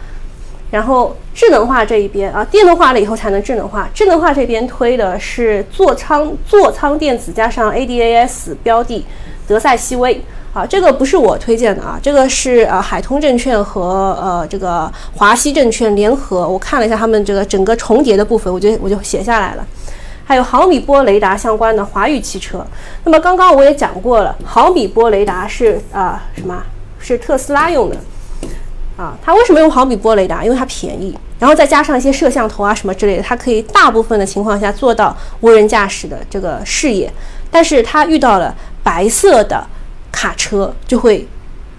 然后智能化这一边啊，电动化了以后才能智能化。智能化这边推的是座舱座舱电子加上 ADAS 标的，德赛西威啊，这个不是我推荐的啊，这个是呃海通证券和呃这个华西证券联合，我看了一下他们这个整个重叠的部分，我就我就写下来了。还有毫米波雷达相关的华宇汽车，那么刚刚我也讲过了，毫米波雷达是啊什么？是特斯拉用的。啊，它为什么用毫米波雷达？因为它便宜，然后再加上一些摄像头啊什么之类的，它可以大部分的情况下做到无人驾驶的这个视野。但是它遇到了白色的卡车，就会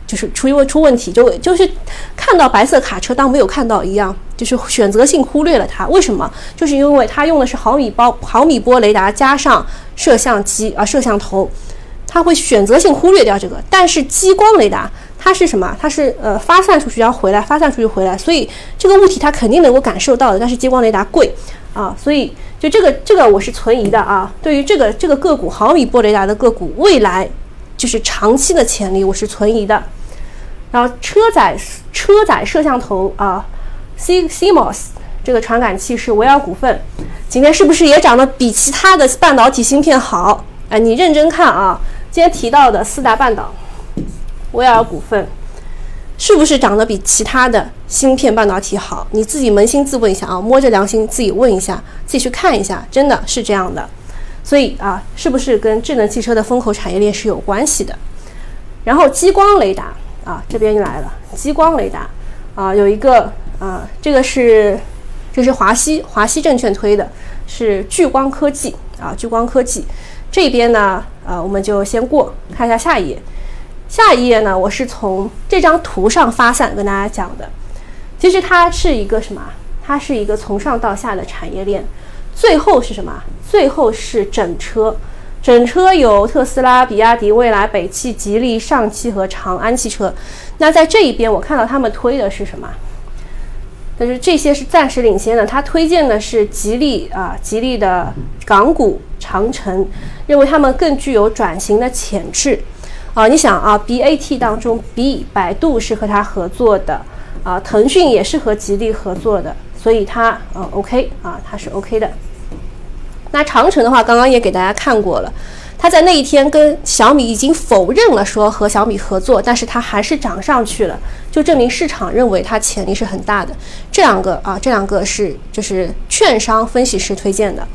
就是出问出问题，就就是看到白色卡车当没有看到一样，就是选择性忽略了它。为什么？就是因为它用的是毫米包毫米波雷达加上摄像机啊摄像头，它会选择性忽略掉这个。但是激光雷达。它是什么？它是呃发散出去然后回来，发散出去回来，所以这个物体它肯定能够感受到的。但是激光雷达贵啊，所以就这个这个我是存疑的啊。对于这个这个个股毫米波雷达的个股，未来就是长期的潜力我是存疑的。然后车载车载摄像头啊，C CMOS 这个传感器是维尔股份，今天是不是也涨得比其他的半导体芯片好？哎，你认真看啊，今天提到的四大半导。威尔股份是不是涨得比其他的芯片半导体好？你自己扪心自问一下啊，摸着良心自己问一下，自己去看一下，真的是这样的。所以啊，是不是跟智能汽车的风口产业链是有关系的？然后激光雷达啊，这边又来了，激光雷达啊，有一个啊，这个是这是华西华西证券推的，是聚光科技啊，聚光科技这边呢，呃，我们就先过看一下下一页。下一页呢，我是从这张图上发散跟大家讲的。其实它是一个什么？它是一个从上到下的产业链。最后是什么？最后是整车。整车有特斯拉、比亚迪、蔚来、北汽、吉利、上汽和长安汽车。那在这一边，我看到他们推的是什么？但是这些是暂时领先的。他推荐的是吉利啊，吉利的港股长城，认为他们更具有转型的潜质。啊，你想啊，BAT 当中，B 百度是和它合作的，啊，腾讯也是和吉利合作的，所以它呃 OK 啊，它是 OK 的。那长城的话，刚刚也给大家看过了，它在那一天跟小米已经否认了说和小米合作，但是它还是涨上去了，就证明市场认为它潜力是很大的。这两个啊，这两个是就是券商分析师推荐的。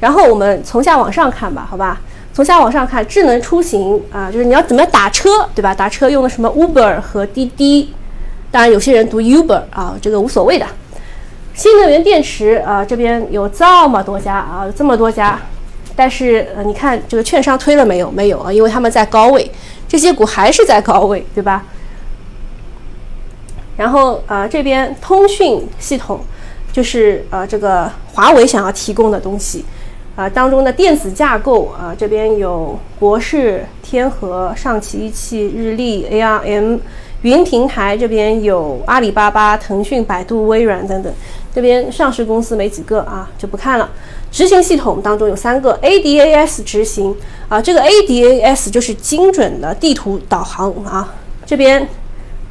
然后我们从下往上看吧，好吧。从下往上看，智能出行啊，就是你要怎么打车，对吧？打车用的什么 Uber 和滴滴，当然有些人读 Uber 啊，这个无所谓的。新能源电池啊，这边有这么多家啊，这么多家，但是呃，你看这个券商推了没有？没有啊，因为他们在高位，这些股还是在高位，对吧？然后啊，这边通讯系统就是呃，这个华为想要提供的东西。啊，当中的电子架构啊，这边有博士、天河、上汽一汽、日立、ARM，云平台这边有阿里巴巴、腾讯、百度、微软等等，这边上市公司没几个啊，就不看了。执行系统当中有三个 ADAS 执行啊，这个 ADAS 就是精准的地图导航啊。这边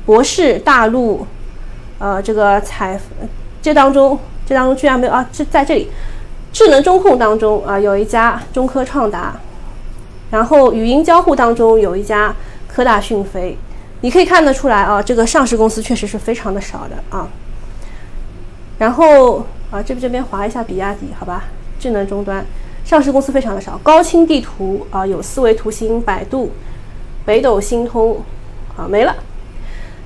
博士、大陆，呃，这个采这当中这当中居然没有啊，这在这里。智能中控当中啊，有一家中科创达，然后语音交互当中有一家科大讯飞，你可以看得出来啊，这个上市公司确实是非常的少的啊。然后啊，这边这边划一下比亚迪，好吧，智能终端上市公司非常的少，高清地图啊，有思维图形、百度、北斗星通，啊没了。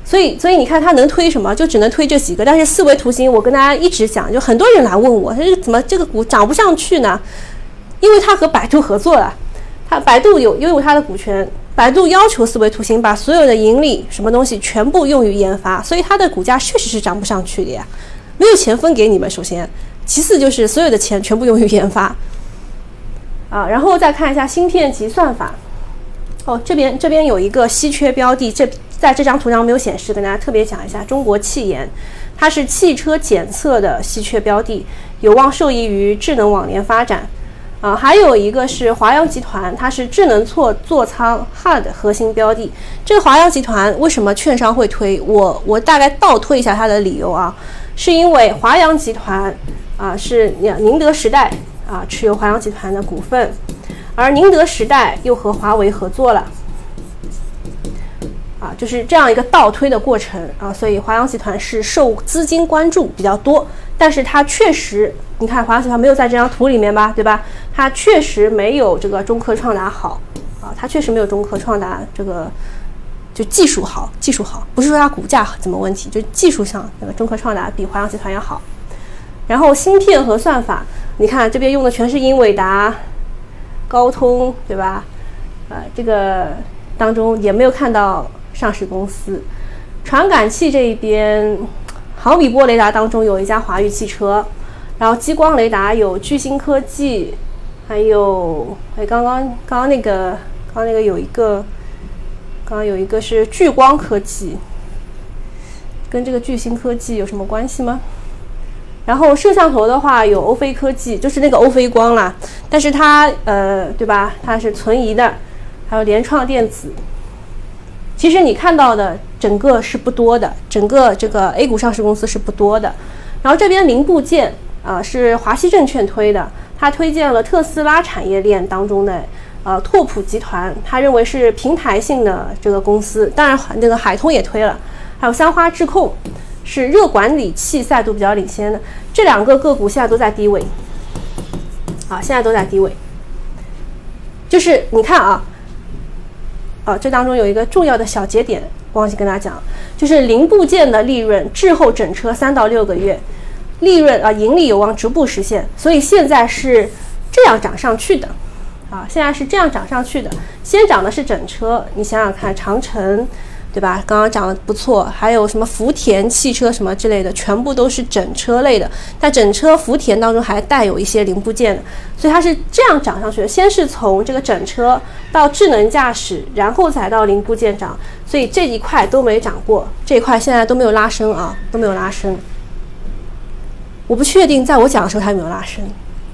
所以，所以你看它能推什么，就只能推这几个。但是四维图形，我跟大家一直讲，就很多人来问我，他说怎么这个股涨不上去呢？因为它和百度合作了，它百度有拥有它的股权，百度要求四维图形把所有的盈利什么东西全部用于研发，所以它的股价确实是涨不上去的呀，没有钱分给你们。首先，其次就是所有的钱全部用于研发，啊，然后再看一下芯片及算法。哦，这边这边有一个稀缺标的，这。在这张图上没有显示，跟大家特别讲一下，中国汽研，它是汽车检测的稀缺标的，有望受益于智能网联发展。啊，还有一个是华阳集团，它是智能座座舱 HUD 核心标的。这个华阳集团为什么券商会推？我我大概倒推一下它的理由啊，是因为华阳集团啊是宁宁德时代啊持有华阳集团的股份，而宁德时代又和华为合作了，啊，就是这样一个倒推的过程啊，所以华阳集团是受资金关注比较多，但是它确实。你看华阳集团没有在这张图里面吧，对吧？它确实没有这个中科创达好啊，它确实没有中科创达这个就技术好，技术好，不是说它股价怎么问题，就技术上那个中科创达比华阳集团要好。然后芯片和算法，你看这边用的全是英伟达、高通，对吧？呃，这个当中也没有看到上市公司。传感器这一边，毫米波雷达当中有一家华域汽车。然后激光雷达有巨星科技，还有哎，刚刚刚刚那个刚刚那个有一个，刚刚有一个是聚光科技，跟这个巨星科技有什么关系吗？然后摄像头的话有欧菲科技，就是那个欧菲光啦，但是它呃对吧？它是存疑的，还有联创电子。其实你看到的整个是不多的，整个这个 A 股上市公司是不多的。然后这边零部件。啊，是华西证券推的，它推荐了特斯拉产业链当中的呃拓普集团，他认为是平台性的这个公司。当然，那个海通也推了，还有三花智控是热管理器赛道比较领先的，这两个个股现在都在低位。啊，现在都在低位。就是你看啊，啊，这当中有一个重要的小节点忘记跟大家讲，就是零部件的利润滞后整车三到六个月。利润啊，盈利有望逐步实现，所以现在是这样涨上去的，啊，现在是这样涨上去的。先涨的是整车，你想想看，长城，对吧？刚刚涨得不错，还有什么福田汽车什么之类的，全部都是整车类的。但整车福田当中还带有一些零部件的，所以它是这样涨上去的。先是从这个整车到智能驾驶，然后才到零部件涨，所以这一块都没涨过，这一块现在都没有拉升啊，都没有拉升。我不确定，在我讲的时候它有没有拉升。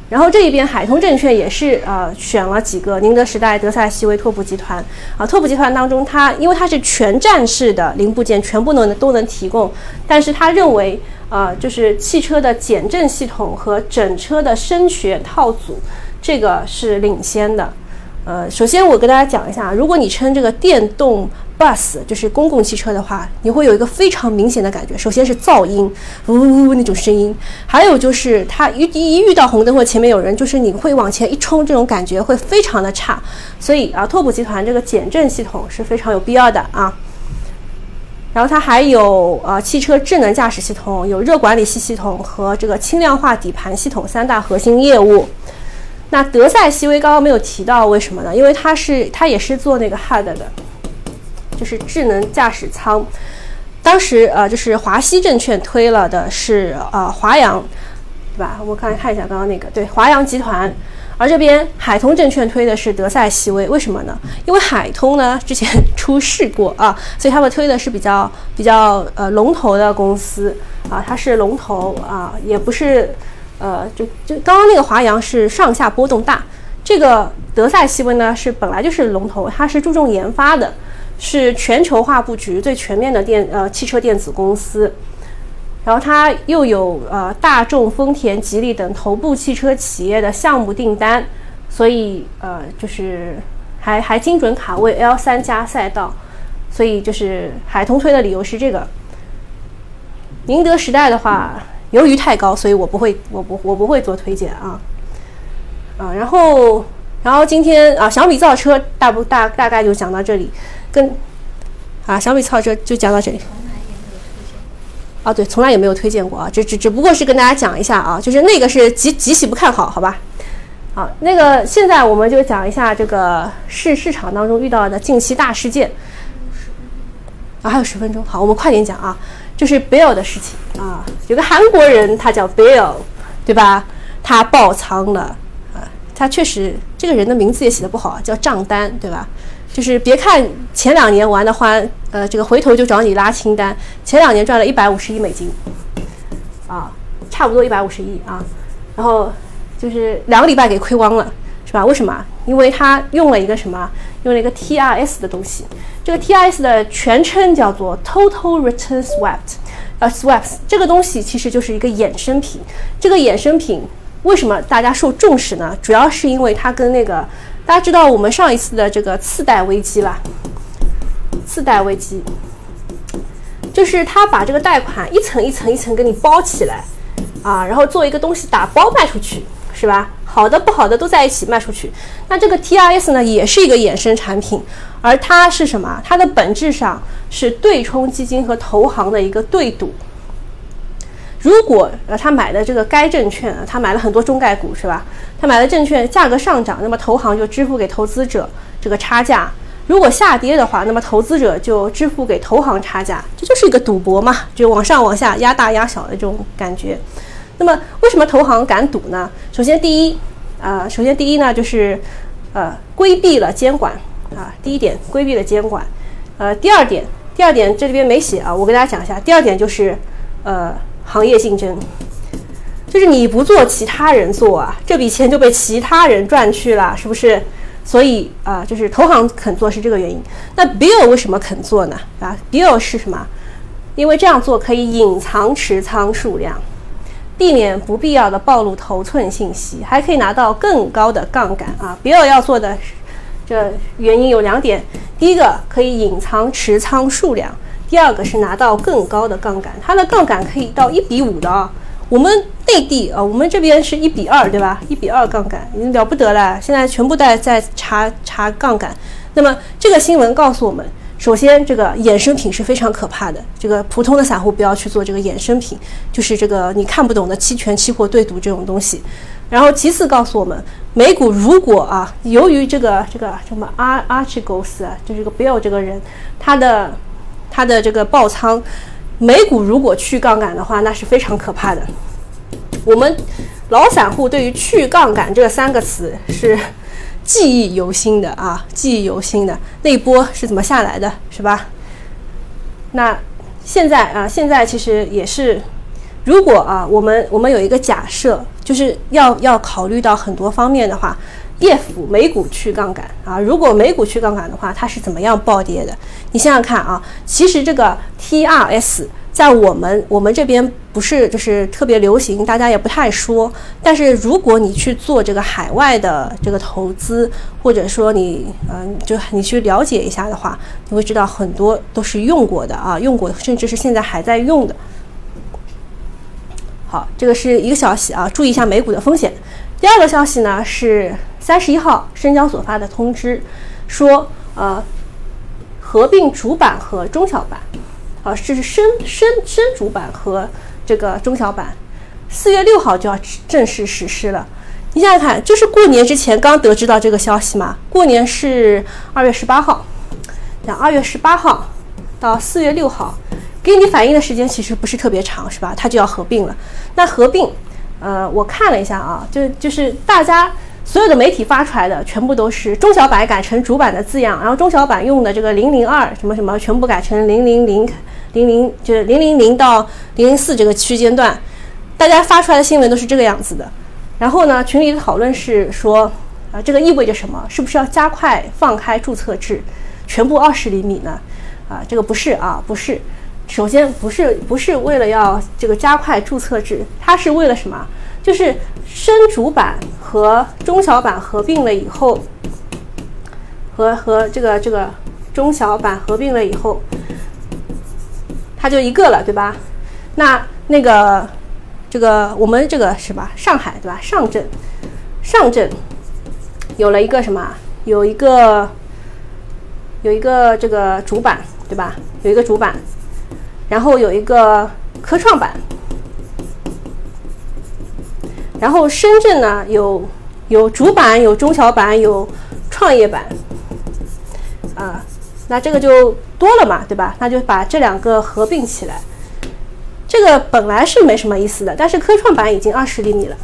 然后这一边海通证券也是呃选了几个宁德时代、德赛西威、拓普集团啊。拓普集团当中，它因为它是全站式的零部件，全部能都能提供，但是他认为啊，就是汽车的减震系统和整车的声学套组，这个是领先的。呃，首先我跟大家讲一下，如果你称这个电动。bus 就是公共汽车的话，你会有一个非常明显的感觉。首先是噪音，呜呜呜那种声音，还有就是它一一遇到红灯或前面有人，就是你会往前一冲，这种感觉会非常的差。所以啊，拓普集团这个减震系统是非常有必要的啊。然后它还有啊，汽车智能驾驶系统、有热管理器系统和这个轻量化底盘系统三大核心业务。那德赛西威刚刚没有提到，为什么呢？因为它是它也是做那个 HUD 的。就是智能驾驶舱，当时呃，就是华西证券推了的是呃华阳，对吧？我看看一下刚刚那个，对华阳集团，而这边海通证券推的是德赛西威，为什么呢？因为海通呢之前 出事过啊，所以他们推的是比较比较呃龙头的公司啊，它是龙头啊，也不是呃就就刚刚那个华阳是上下波动大，这个德赛西威呢是本来就是龙头，它是注重研发的。是全球化布局最全面的电呃汽车电子公司，然后它又有呃大众、丰田、吉利等头部汽车企业的项目订单，所以呃就是还还精准卡位 L 三加赛道，所以就是海通推的理由是这个。宁德时代的话，由于太高，所以我不会我不我不会做推荐啊啊，然后然后今天啊小米造车大不大大概就讲到这里。跟啊，小米造车就讲到这里。啊，对，从来也没有推荐过啊，只只只不过是跟大家讲一下啊，就是那个是极极其不看好，好吧？好，那个现在我们就讲一下这个市市场当中遇到的近期大事件。啊，还有十分钟，好，我们快点讲啊，就是 Bill 的事情啊，有个韩国人他叫 Bill，对吧？他爆仓了啊，他确实这个人的名字也写的不好，叫账单，对吧？就是别看前两年玩的欢，呃，这个回头就找你拉清单。前两年赚了一百五十亿美金，啊，差不多一百五十亿啊，然后就是两个礼拜给亏光了。是吧？为什么？因为他用了一个什么？用了一个 TRS 的东西。这个 TIS 的全称叫做 Total Return Swapt，呃，Swaps 这个东西其实就是一个衍生品。这个衍生品为什么大家受重视呢？主要是因为它跟那个大家知道我们上一次的这个次贷危机啦，次贷危机就是他把这个贷款一层一层一层给你包起来啊，然后做一个东西打包卖出去。是吧？好的不好的都在一起卖出去。那这个 TRS 呢，也是一个衍生产品，而它是什么？它的本质上是对冲基金和投行的一个对赌。如果呃他买的这个该证券，他买了很多中概股，是吧？他买的证券价格上涨，那么投行就支付给投资者这个差价；如果下跌的话，那么投资者就支付给投行差价。这就是一个赌博嘛，就往上往下压大压小的这种感觉。那么为什么投行敢赌呢？首先，第一，啊，首先第一呢，就是，呃，规避了监管啊。第一点，规避了监管。呃，第二点，第二点这里边没写啊，我给大家讲一下。第二点就是，呃，行业竞争，就是你不做，其他人做啊，这笔钱就被其他人赚去了，是不是？所以啊，就是投行肯做是这个原因。那 Bill 为什么肯做呢？啊，Bill 是什么？因为这样做可以隐藏持仓数量。避免不必要的暴露头寸信息，还可以拿到更高的杠杆啊！比尔要做的这原因有两点：第一个可以隐藏持仓数量，第二个是拿到更高的杠杆。它的杠杆可以到一比五的啊！我们内地啊，我们这边是一比二，对吧？一比二杠杆已经了不得了，现在全部在在查查杠杆。那么这个新闻告诉我们。首先，这个衍生品是非常可怕的。这个普通的散户不要去做这个衍生品，就是这个你看不懂的期权、期货对赌这种东西。然后，其次告诉我们，美股如果啊，由于这个这个什么阿阿奇狗斯啊，就是这个 Bill 这个人，他的他的这个爆仓，美股如果去杠杆的话，那是非常可怕的。我们老散户对于去杠杆这三个词是。记忆犹新的啊，记忆犹新的那波是怎么下来的，是吧？那现在啊，现在其实也是，如果啊，我们我们有一个假设，就是要要考虑到很多方面的话，if 美股去杠杆啊，如果美股去杠杆的话，它是怎么样暴跌的？你想想看啊，其实这个 TRS。在我们我们这边不是就是特别流行，大家也不太说。但是如果你去做这个海外的这个投资，或者说你嗯，就你去了解一下的话，你会知道很多都是用过的啊，用过，甚至是现在还在用的。好，这个是一个消息啊，注意一下美股的风险。第二个消息呢是三十一号深交所发的通知，说呃，合并主板和中小板。啊，这是深深深主板和这个中小板，四月六号就要正式实施了。你想想看，就是过年之前刚得知到这个消息嘛？过年是二月十八号，讲二月十八号到四月六号，给你反映的时间其实不是特别长，是吧？它就要合并了。那合并，呃，我看了一下啊，就就是大家。所有的媒体发出来的全部都是中小板改成主板的字样，然后中小板用的这个零零二什么什么全部改成零零零零零，就是零零零到零零四这个区间段，大家发出来的新闻都是这个样子的。然后呢，群里的讨论是说，啊，这个意味着什么？是不是要加快放开注册制，全部二十厘米呢？啊，这个不是啊，不是。首先不是不是为了要这个加快注册制，它是为了什么？就是深主板和中小板合并了以后，和和这个这个中小板合并了以后，它就一个了，对吧？那那个这个我们这个是吧？上海对吧？上证，上证有了一个什么？有一个有一个这个主板对吧？有一个主板，然后有一个科创板。然后深圳呢有有主板有中小板有创业板，啊，那这个就多了嘛，对吧？那就把这两个合并起来，这个本来是没什么意思的，但是科创板已经二十厘米了，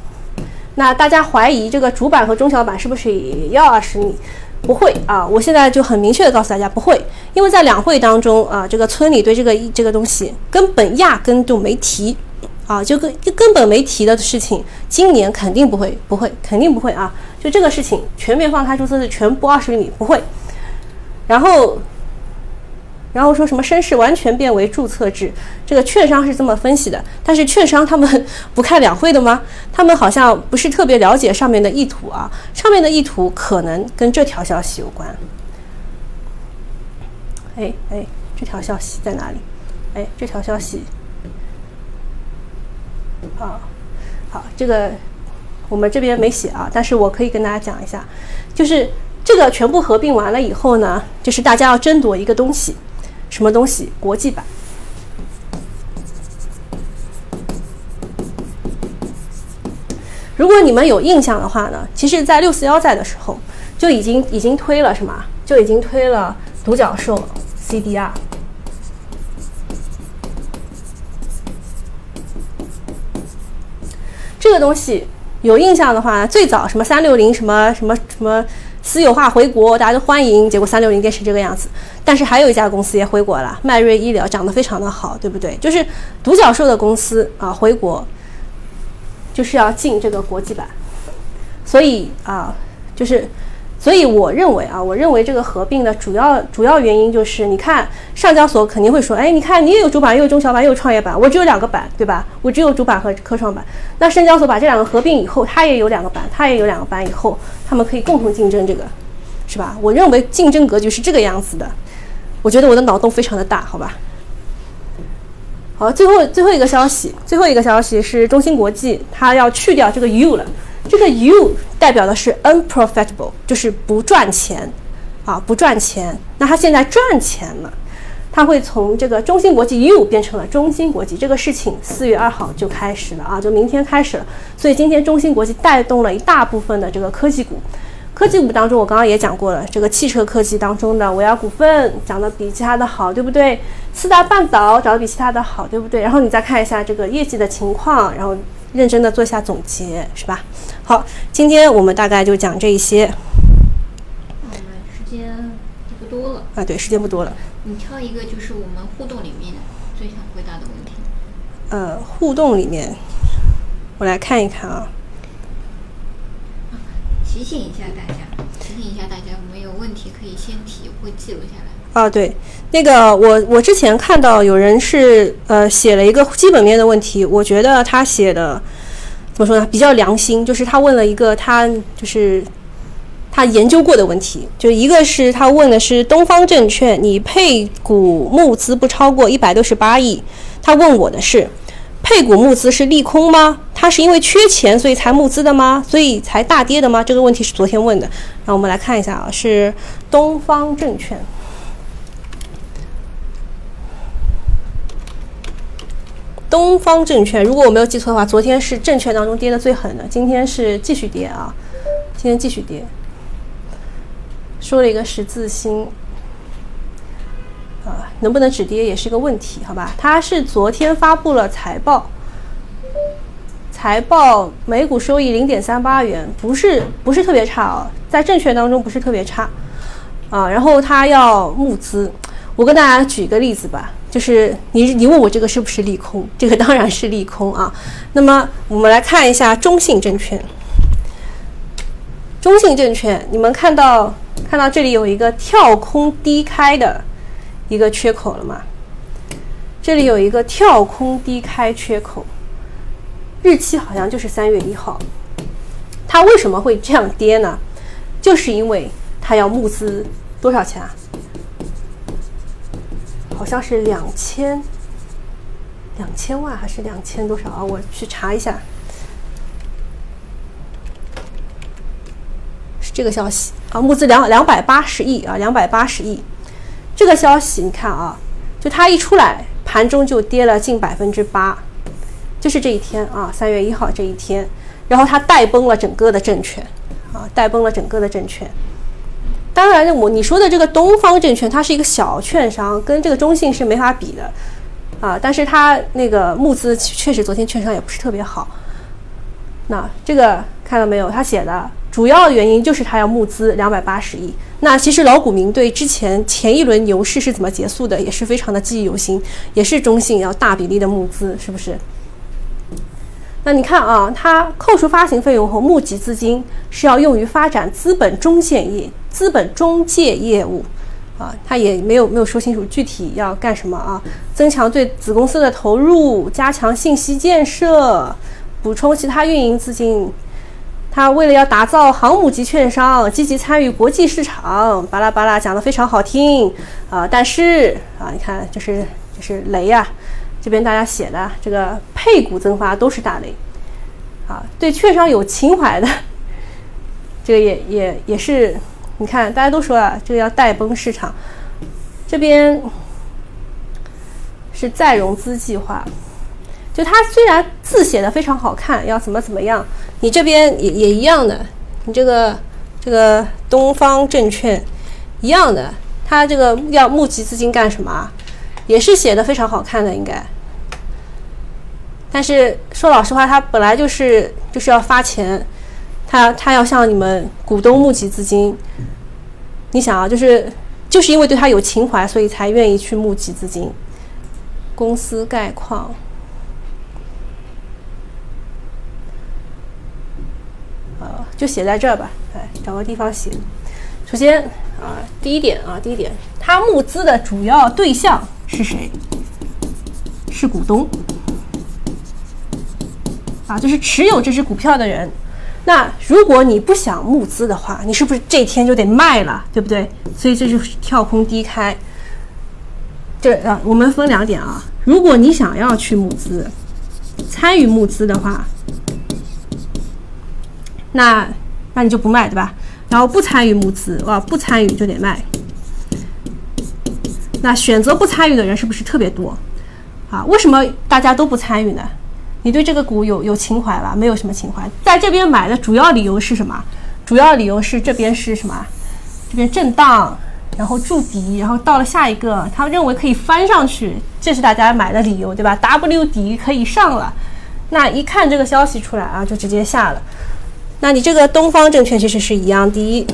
那大家怀疑这个主板和中小板是不是也要二十米？不会啊，我现在就很明确的告诉大家不会，因为在两会当中啊，这个村里对这个这个东西根本压根就没提。啊，就根就根本没提的事情，今年肯定不会，不会，肯定不会啊！就这个事情，全面放开注册制全部二十厘米不会。然后，然后说什么绅士完全变为注册制，这个券商是这么分析的。但是券商他们 不看两会的吗？他们好像不是特别了解上面的意图啊。上面的意图可能跟这条消息有关。哎哎，这条消息在哪里？哎，这条消息。啊，好，这个我们这边没写啊，但是我可以跟大家讲一下，就是这个全部合并完了以后呢，就是大家要争夺一个东西，什么东西？国际版。如果你们有印象的话呢，其实，在六四幺在的时候就已经已经推了什么？就已经推了独角兽 CDR。这个东西有印象的话，最早什么三六零什么什么什么私有化回国，大家都欢迎。结果三六零变成这个样子。但是还有一家公司也回国了，迈瑞医疗涨得非常的好，对不对？就是独角兽的公司啊，回国就是要进这个国际版，所以啊，就是。所以我认为啊，我认为这个合并的主要主要原因就是，你看上交所肯定会说，哎，你看你也有主板，又有中小板，又有创业板，我只有两个板，对吧？我只有主板和科创板。那深交所把这两个合并以后，它也有两个板，它也有两个板，以后他们可以共同竞争，这个是吧？我认为竞争格局是这个样子的。我觉得我的脑洞非常的大，好吧？好，最后最后一个消息，最后一个消息是中芯国际它要去掉这个 U 了。这个 you 代表的是 unprofitable，就是不赚钱，啊，不赚钱。那它现在赚钱了，它会从这个中芯国际 you 变成了中芯国际。这个事情四月二号就开始了啊，就明天开始了。所以今天中芯国际带动了一大部分的这个科技股。科技股当中，我刚刚也讲过了，这个汽车科技当中的维尔股份涨得比其他的好，对不对？四大半岛涨得比其他的好，对不对？然后你再看一下这个业绩的情况，然后。认真的做一下总结，是吧？好，今天我们大概就讲这一些。我们时间不多了啊，对，时间不多了。你挑一个，就是我们互动里面最想回答的问题。呃，互动里面，我来看一看啊。提醒一下大家，提醒一下大家，我们有问题可以先提，会记录下来。啊，对。那个我我之前看到有人是呃写了一个基本面的问题，我觉得他写的怎么说呢？比较良心，就是他问了一个他就是他研究过的问题，就一个是他问的是东方证券，你配股募资不超过一百六十八亿，他问我的是配股募资是利空吗？他是因为缺钱所以才募资的吗？所以才大跌的吗？这个问题是昨天问的，那我们来看一下啊，是东方证券。东方证券，如果我没有记错的话，昨天是证券当中跌的最狠的，今天是继续跌啊，今天继续跌。说了一个十字星，啊，能不能止跌也是个问题，好吧？它是昨天发布了财报，财报每股收益零点三八元，不是不是特别差啊，在证券当中不是特别差，啊，然后它要募资，我跟大家举一个例子吧。就是你，你问我这个是不是利空？这个当然是利空啊。那么我们来看一下中信证券。中信证券，你们看到看到这里有一个跳空低开的一个缺口了吗？这里有一个跳空低开缺口，日期好像就是三月一号。它为什么会这样跌呢？就是因为它要募资多少钱啊？好像是两千两千万还是两千多少啊？我去查一下，是这个消息啊，募资两两百八十亿啊，两百八十亿。这个消息你看啊，就它一出来，盘中就跌了近百分之八，就是这一天啊，三月一号这一天，然后它带崩了整个的证券啊，带崩了整个的证券。当然，我你说的这个东方证券，它是一个小券商，跟这个中信是没法比的，啊，但是它那个募资确实昨天券商也不是特别好。那这个看到没有？他写的主要原因就是他要募资两百八十亿。那其实老股民对之前前一轮牛市是怎么结束的，也是非常的记忆犹新，也是中信要大比例的募资，是不是？那你看啊，它扣除发行费用后募集资金是要用于发展资本中介业、资本中介业务，啊，它也没有没有说清楚具体要干什么啊。增强对子公司的投入，加强信息建设，补充其他运营资金。它为了要打造航母级券商，积极参与国际市场，巴拉巴拉讲的非常好听啊。但是啊，你看，就是就是雷呀。这边大家写的这个配股增发都是大雷，啊，对券商有情怀的，这个也也也是，你看大家都说啊，这个要带崩市场，这边是再融资计划，就它虽然字写的非常好看，要怎么怎么样，你这边也也一样的，你这个这个东方证券一样的，它这个要募集资金干什么？也是写的非常好看的，应该。但是说老实话，他本来就是就是要发钱，他他要向你们股东募集资金。你想啊，就是就是因为对他有情怀，所以才愿意去募集资金。公司概况，呃，就写在这儿吧，哎，找个地方写。首先啊，第一点啊，第一点，他募资的主要对象是谁？是股东。啊，就是持有这只股票的人。那如果你不想募资的话，你是不是这天就得卖了，对不对？所以这就是跳空低开。这啊，我们分两点啊。如果你想要去募资，参与募资的话，那那你就不卖，对吧？然后不参与募资，啊，不参与就得卖。那选择不参与的人是不是特别多？啊，为什么大家都不参与呢？你对这个股有有情怀吧？没有什么情怀，在这边买的主要理由是什么？主要理由是这边是什么？这边震荡，然后筑底，然后到了下一个，他认为可以翻上去，这是大家买的理由，对吧？W 底可以上了，那一看这个消息出来啊，就直接下了。那你这个东方证券其实是一样低。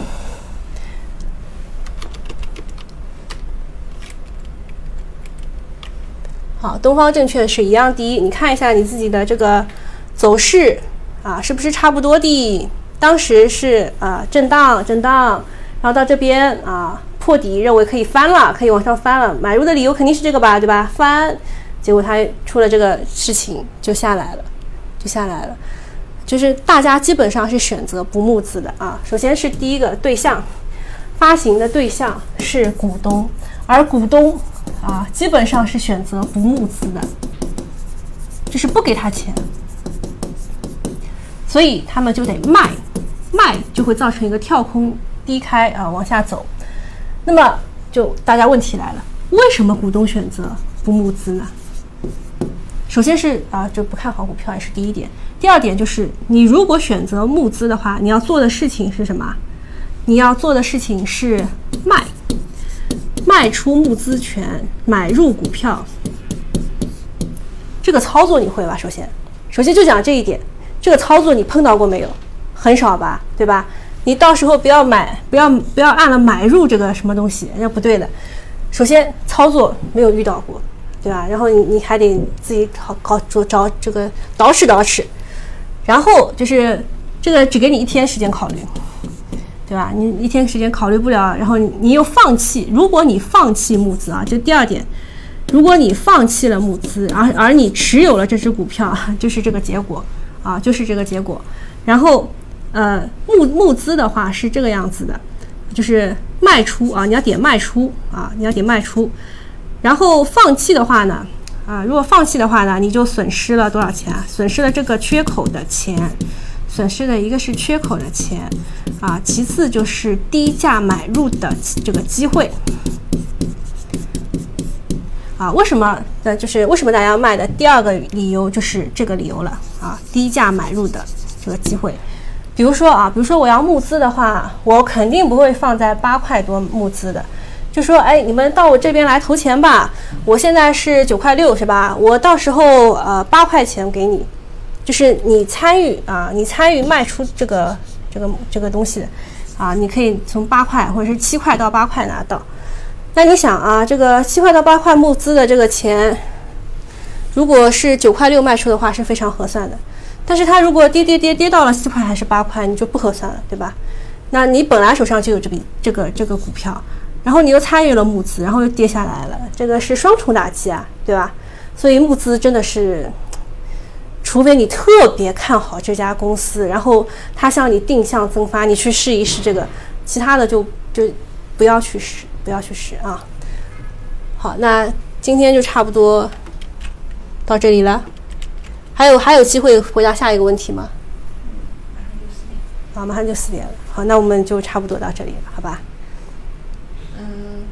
好，东方证券是一样低，你看一下你自己的这个走势啊，是不是差不多的？当时是啊震荡震荡，然后到这边啊破底，认为可以翻了，可以往上翻了，买入的理由肯定是这个吧，对吧？翻，结果它出了这个事情就下来了，就下来了，就是大家基本上是选择不募资的啊。首先是第一个对象，发行的对象是股东，而股东。啊，基本上是选择不募资的，就是不给他钱，所以他们就得卖，卖就会造成一个跳空低开啊，往下走。那么就大家问题来了，为什么股东选择不募资呢？首先是啊，就不看好股票也是第一点。第二点就是，你如果选择募资的话，你要做的事情是什么？你要做的事情是卖。卖出募资权，买入股票，这个操作你会吧？首先，首先就讲这一点，这个操作你碰到过没有？很少吧，对吧？你到时候不要买，不要不要按了买入这个什么东西，那不对的。首先操作没有遇到过，对吧？然后你你还得自己好搞找找这个捯饬捯饬，然后就是这个只给你一天时间考虑。对吧？你一天时间考虑不了，然后你又放弃。如果你放弃募资啊，就第二点，如果你放弃了募资，而而你持有了这只股票，就是这个结果啊，就是这个结果。然后，呃，募募资的话是这个样子的，就是卖出啊，你要点卖出啊，你要点卖出。然后放弃的话呢，啊，如果放弃的话呢，你就损失了多少钱啊？损失了这个缺口的钱。损失的一个是缺口的钱，啊，其次就是低价买入的这个机会，啊，为什么？呃，就是为什么大家要卖的？第二个理由就是这个理由了，啊，低价买入的这个机会。比如说啊，比如说我要募资的话，我肯定不会放在八块多募资的，就说，哎，你们到我这边来投钱吧，我现在是九块六，是吧？我到时候呃八块钱给你。就是你参与啊，你参与卖出这个这个这个东西，啊，你可以从八块或者是七块到八块拿到。那你想啊，这个七块到八块募资的这个钱，如果是九块六卖出的话，是非常合算的。但是它如果跌跌跌跌到了四块还是八块，你就不合算了，对吧？那你本来手上就有这笔这个这个股票，然后你又参与了募资，然后又跌下来了，这个是双重打击啊，对吧？所以募资真的是，除非你特别看好这家公司，然后它向你定向增发，你去试一试这个，其他的就就不要去试，不要去试啊。好，那今天就差不多到这里了。还有还有机会回答下一个问题吗？啊，马上就四点了。好，那我们就差不多到这里了，好吧？嗯，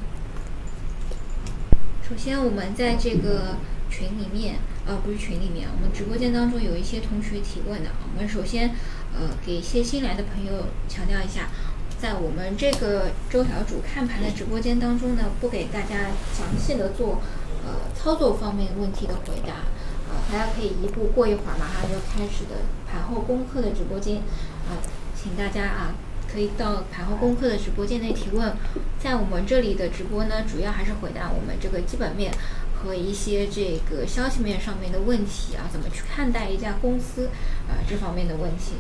首先我们在这个群里面，呃，不是群里面，我们直播间当中有一些同学提问的。我们首先，呃，给一些新来的朋友强调一下，在我们这个周小主看盘的直播间当中呢，不给大家详细的做呃操作方面问题的回答。啊，大家可以移步过一会儿，马上就开始的盘后功课的直播间，啊，请大家啊可以到盘后功课的直播间内提问。在我们这里的直播呢，主要还是回答我们这个基本面和一些这个消息面上面的问题啊，怎么去看待一家公司啊这方面的问题。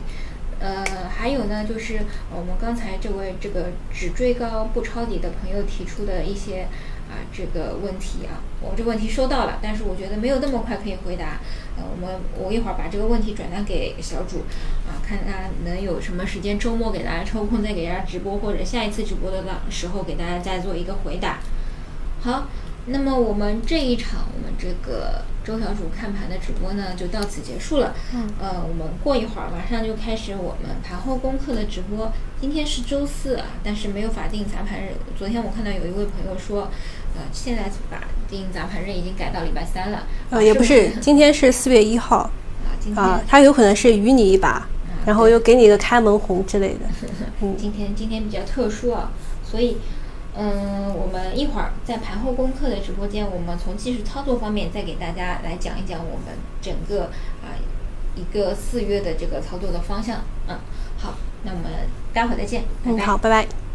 呃，还有呢，就是我们刚才这位这个只追高不抄底的朋友提出的一些。啊，这个问题啊，我这个问题收到了，但是我觉得没有那么快可以回答。呃，我们我一会儿把这个问题转达给小主，啊，看他能有什么时间，周末给大家抽空再给大家直播，或者下一次直播的时候给大家再做一个回答。好。那么我们这一场我们这个周小主看盘的直播呢，就到此结束了。嗯。呃，我们过一会儿马上就开始我们盘后功课的直播。今天是周四啊，但是没有法定砸盘日。昨天我看到有一位朋友说，呃，现在法定砸盘日已经改到礼拜三了。呃，也不是，今天是四月一号。啊，今天。啊，他有可能是余你一把，然后又给你个开门红之类的。嗯。今天今天比较特殊啊，所以。嗯，我们一会儿在盘后功课的直播间，我们从技术操作方面再给大家来讲一讲我们整个啊一个四月的这个操作的方向。嗯，好，那我们待会儿再见，拜拜。好，拜拜。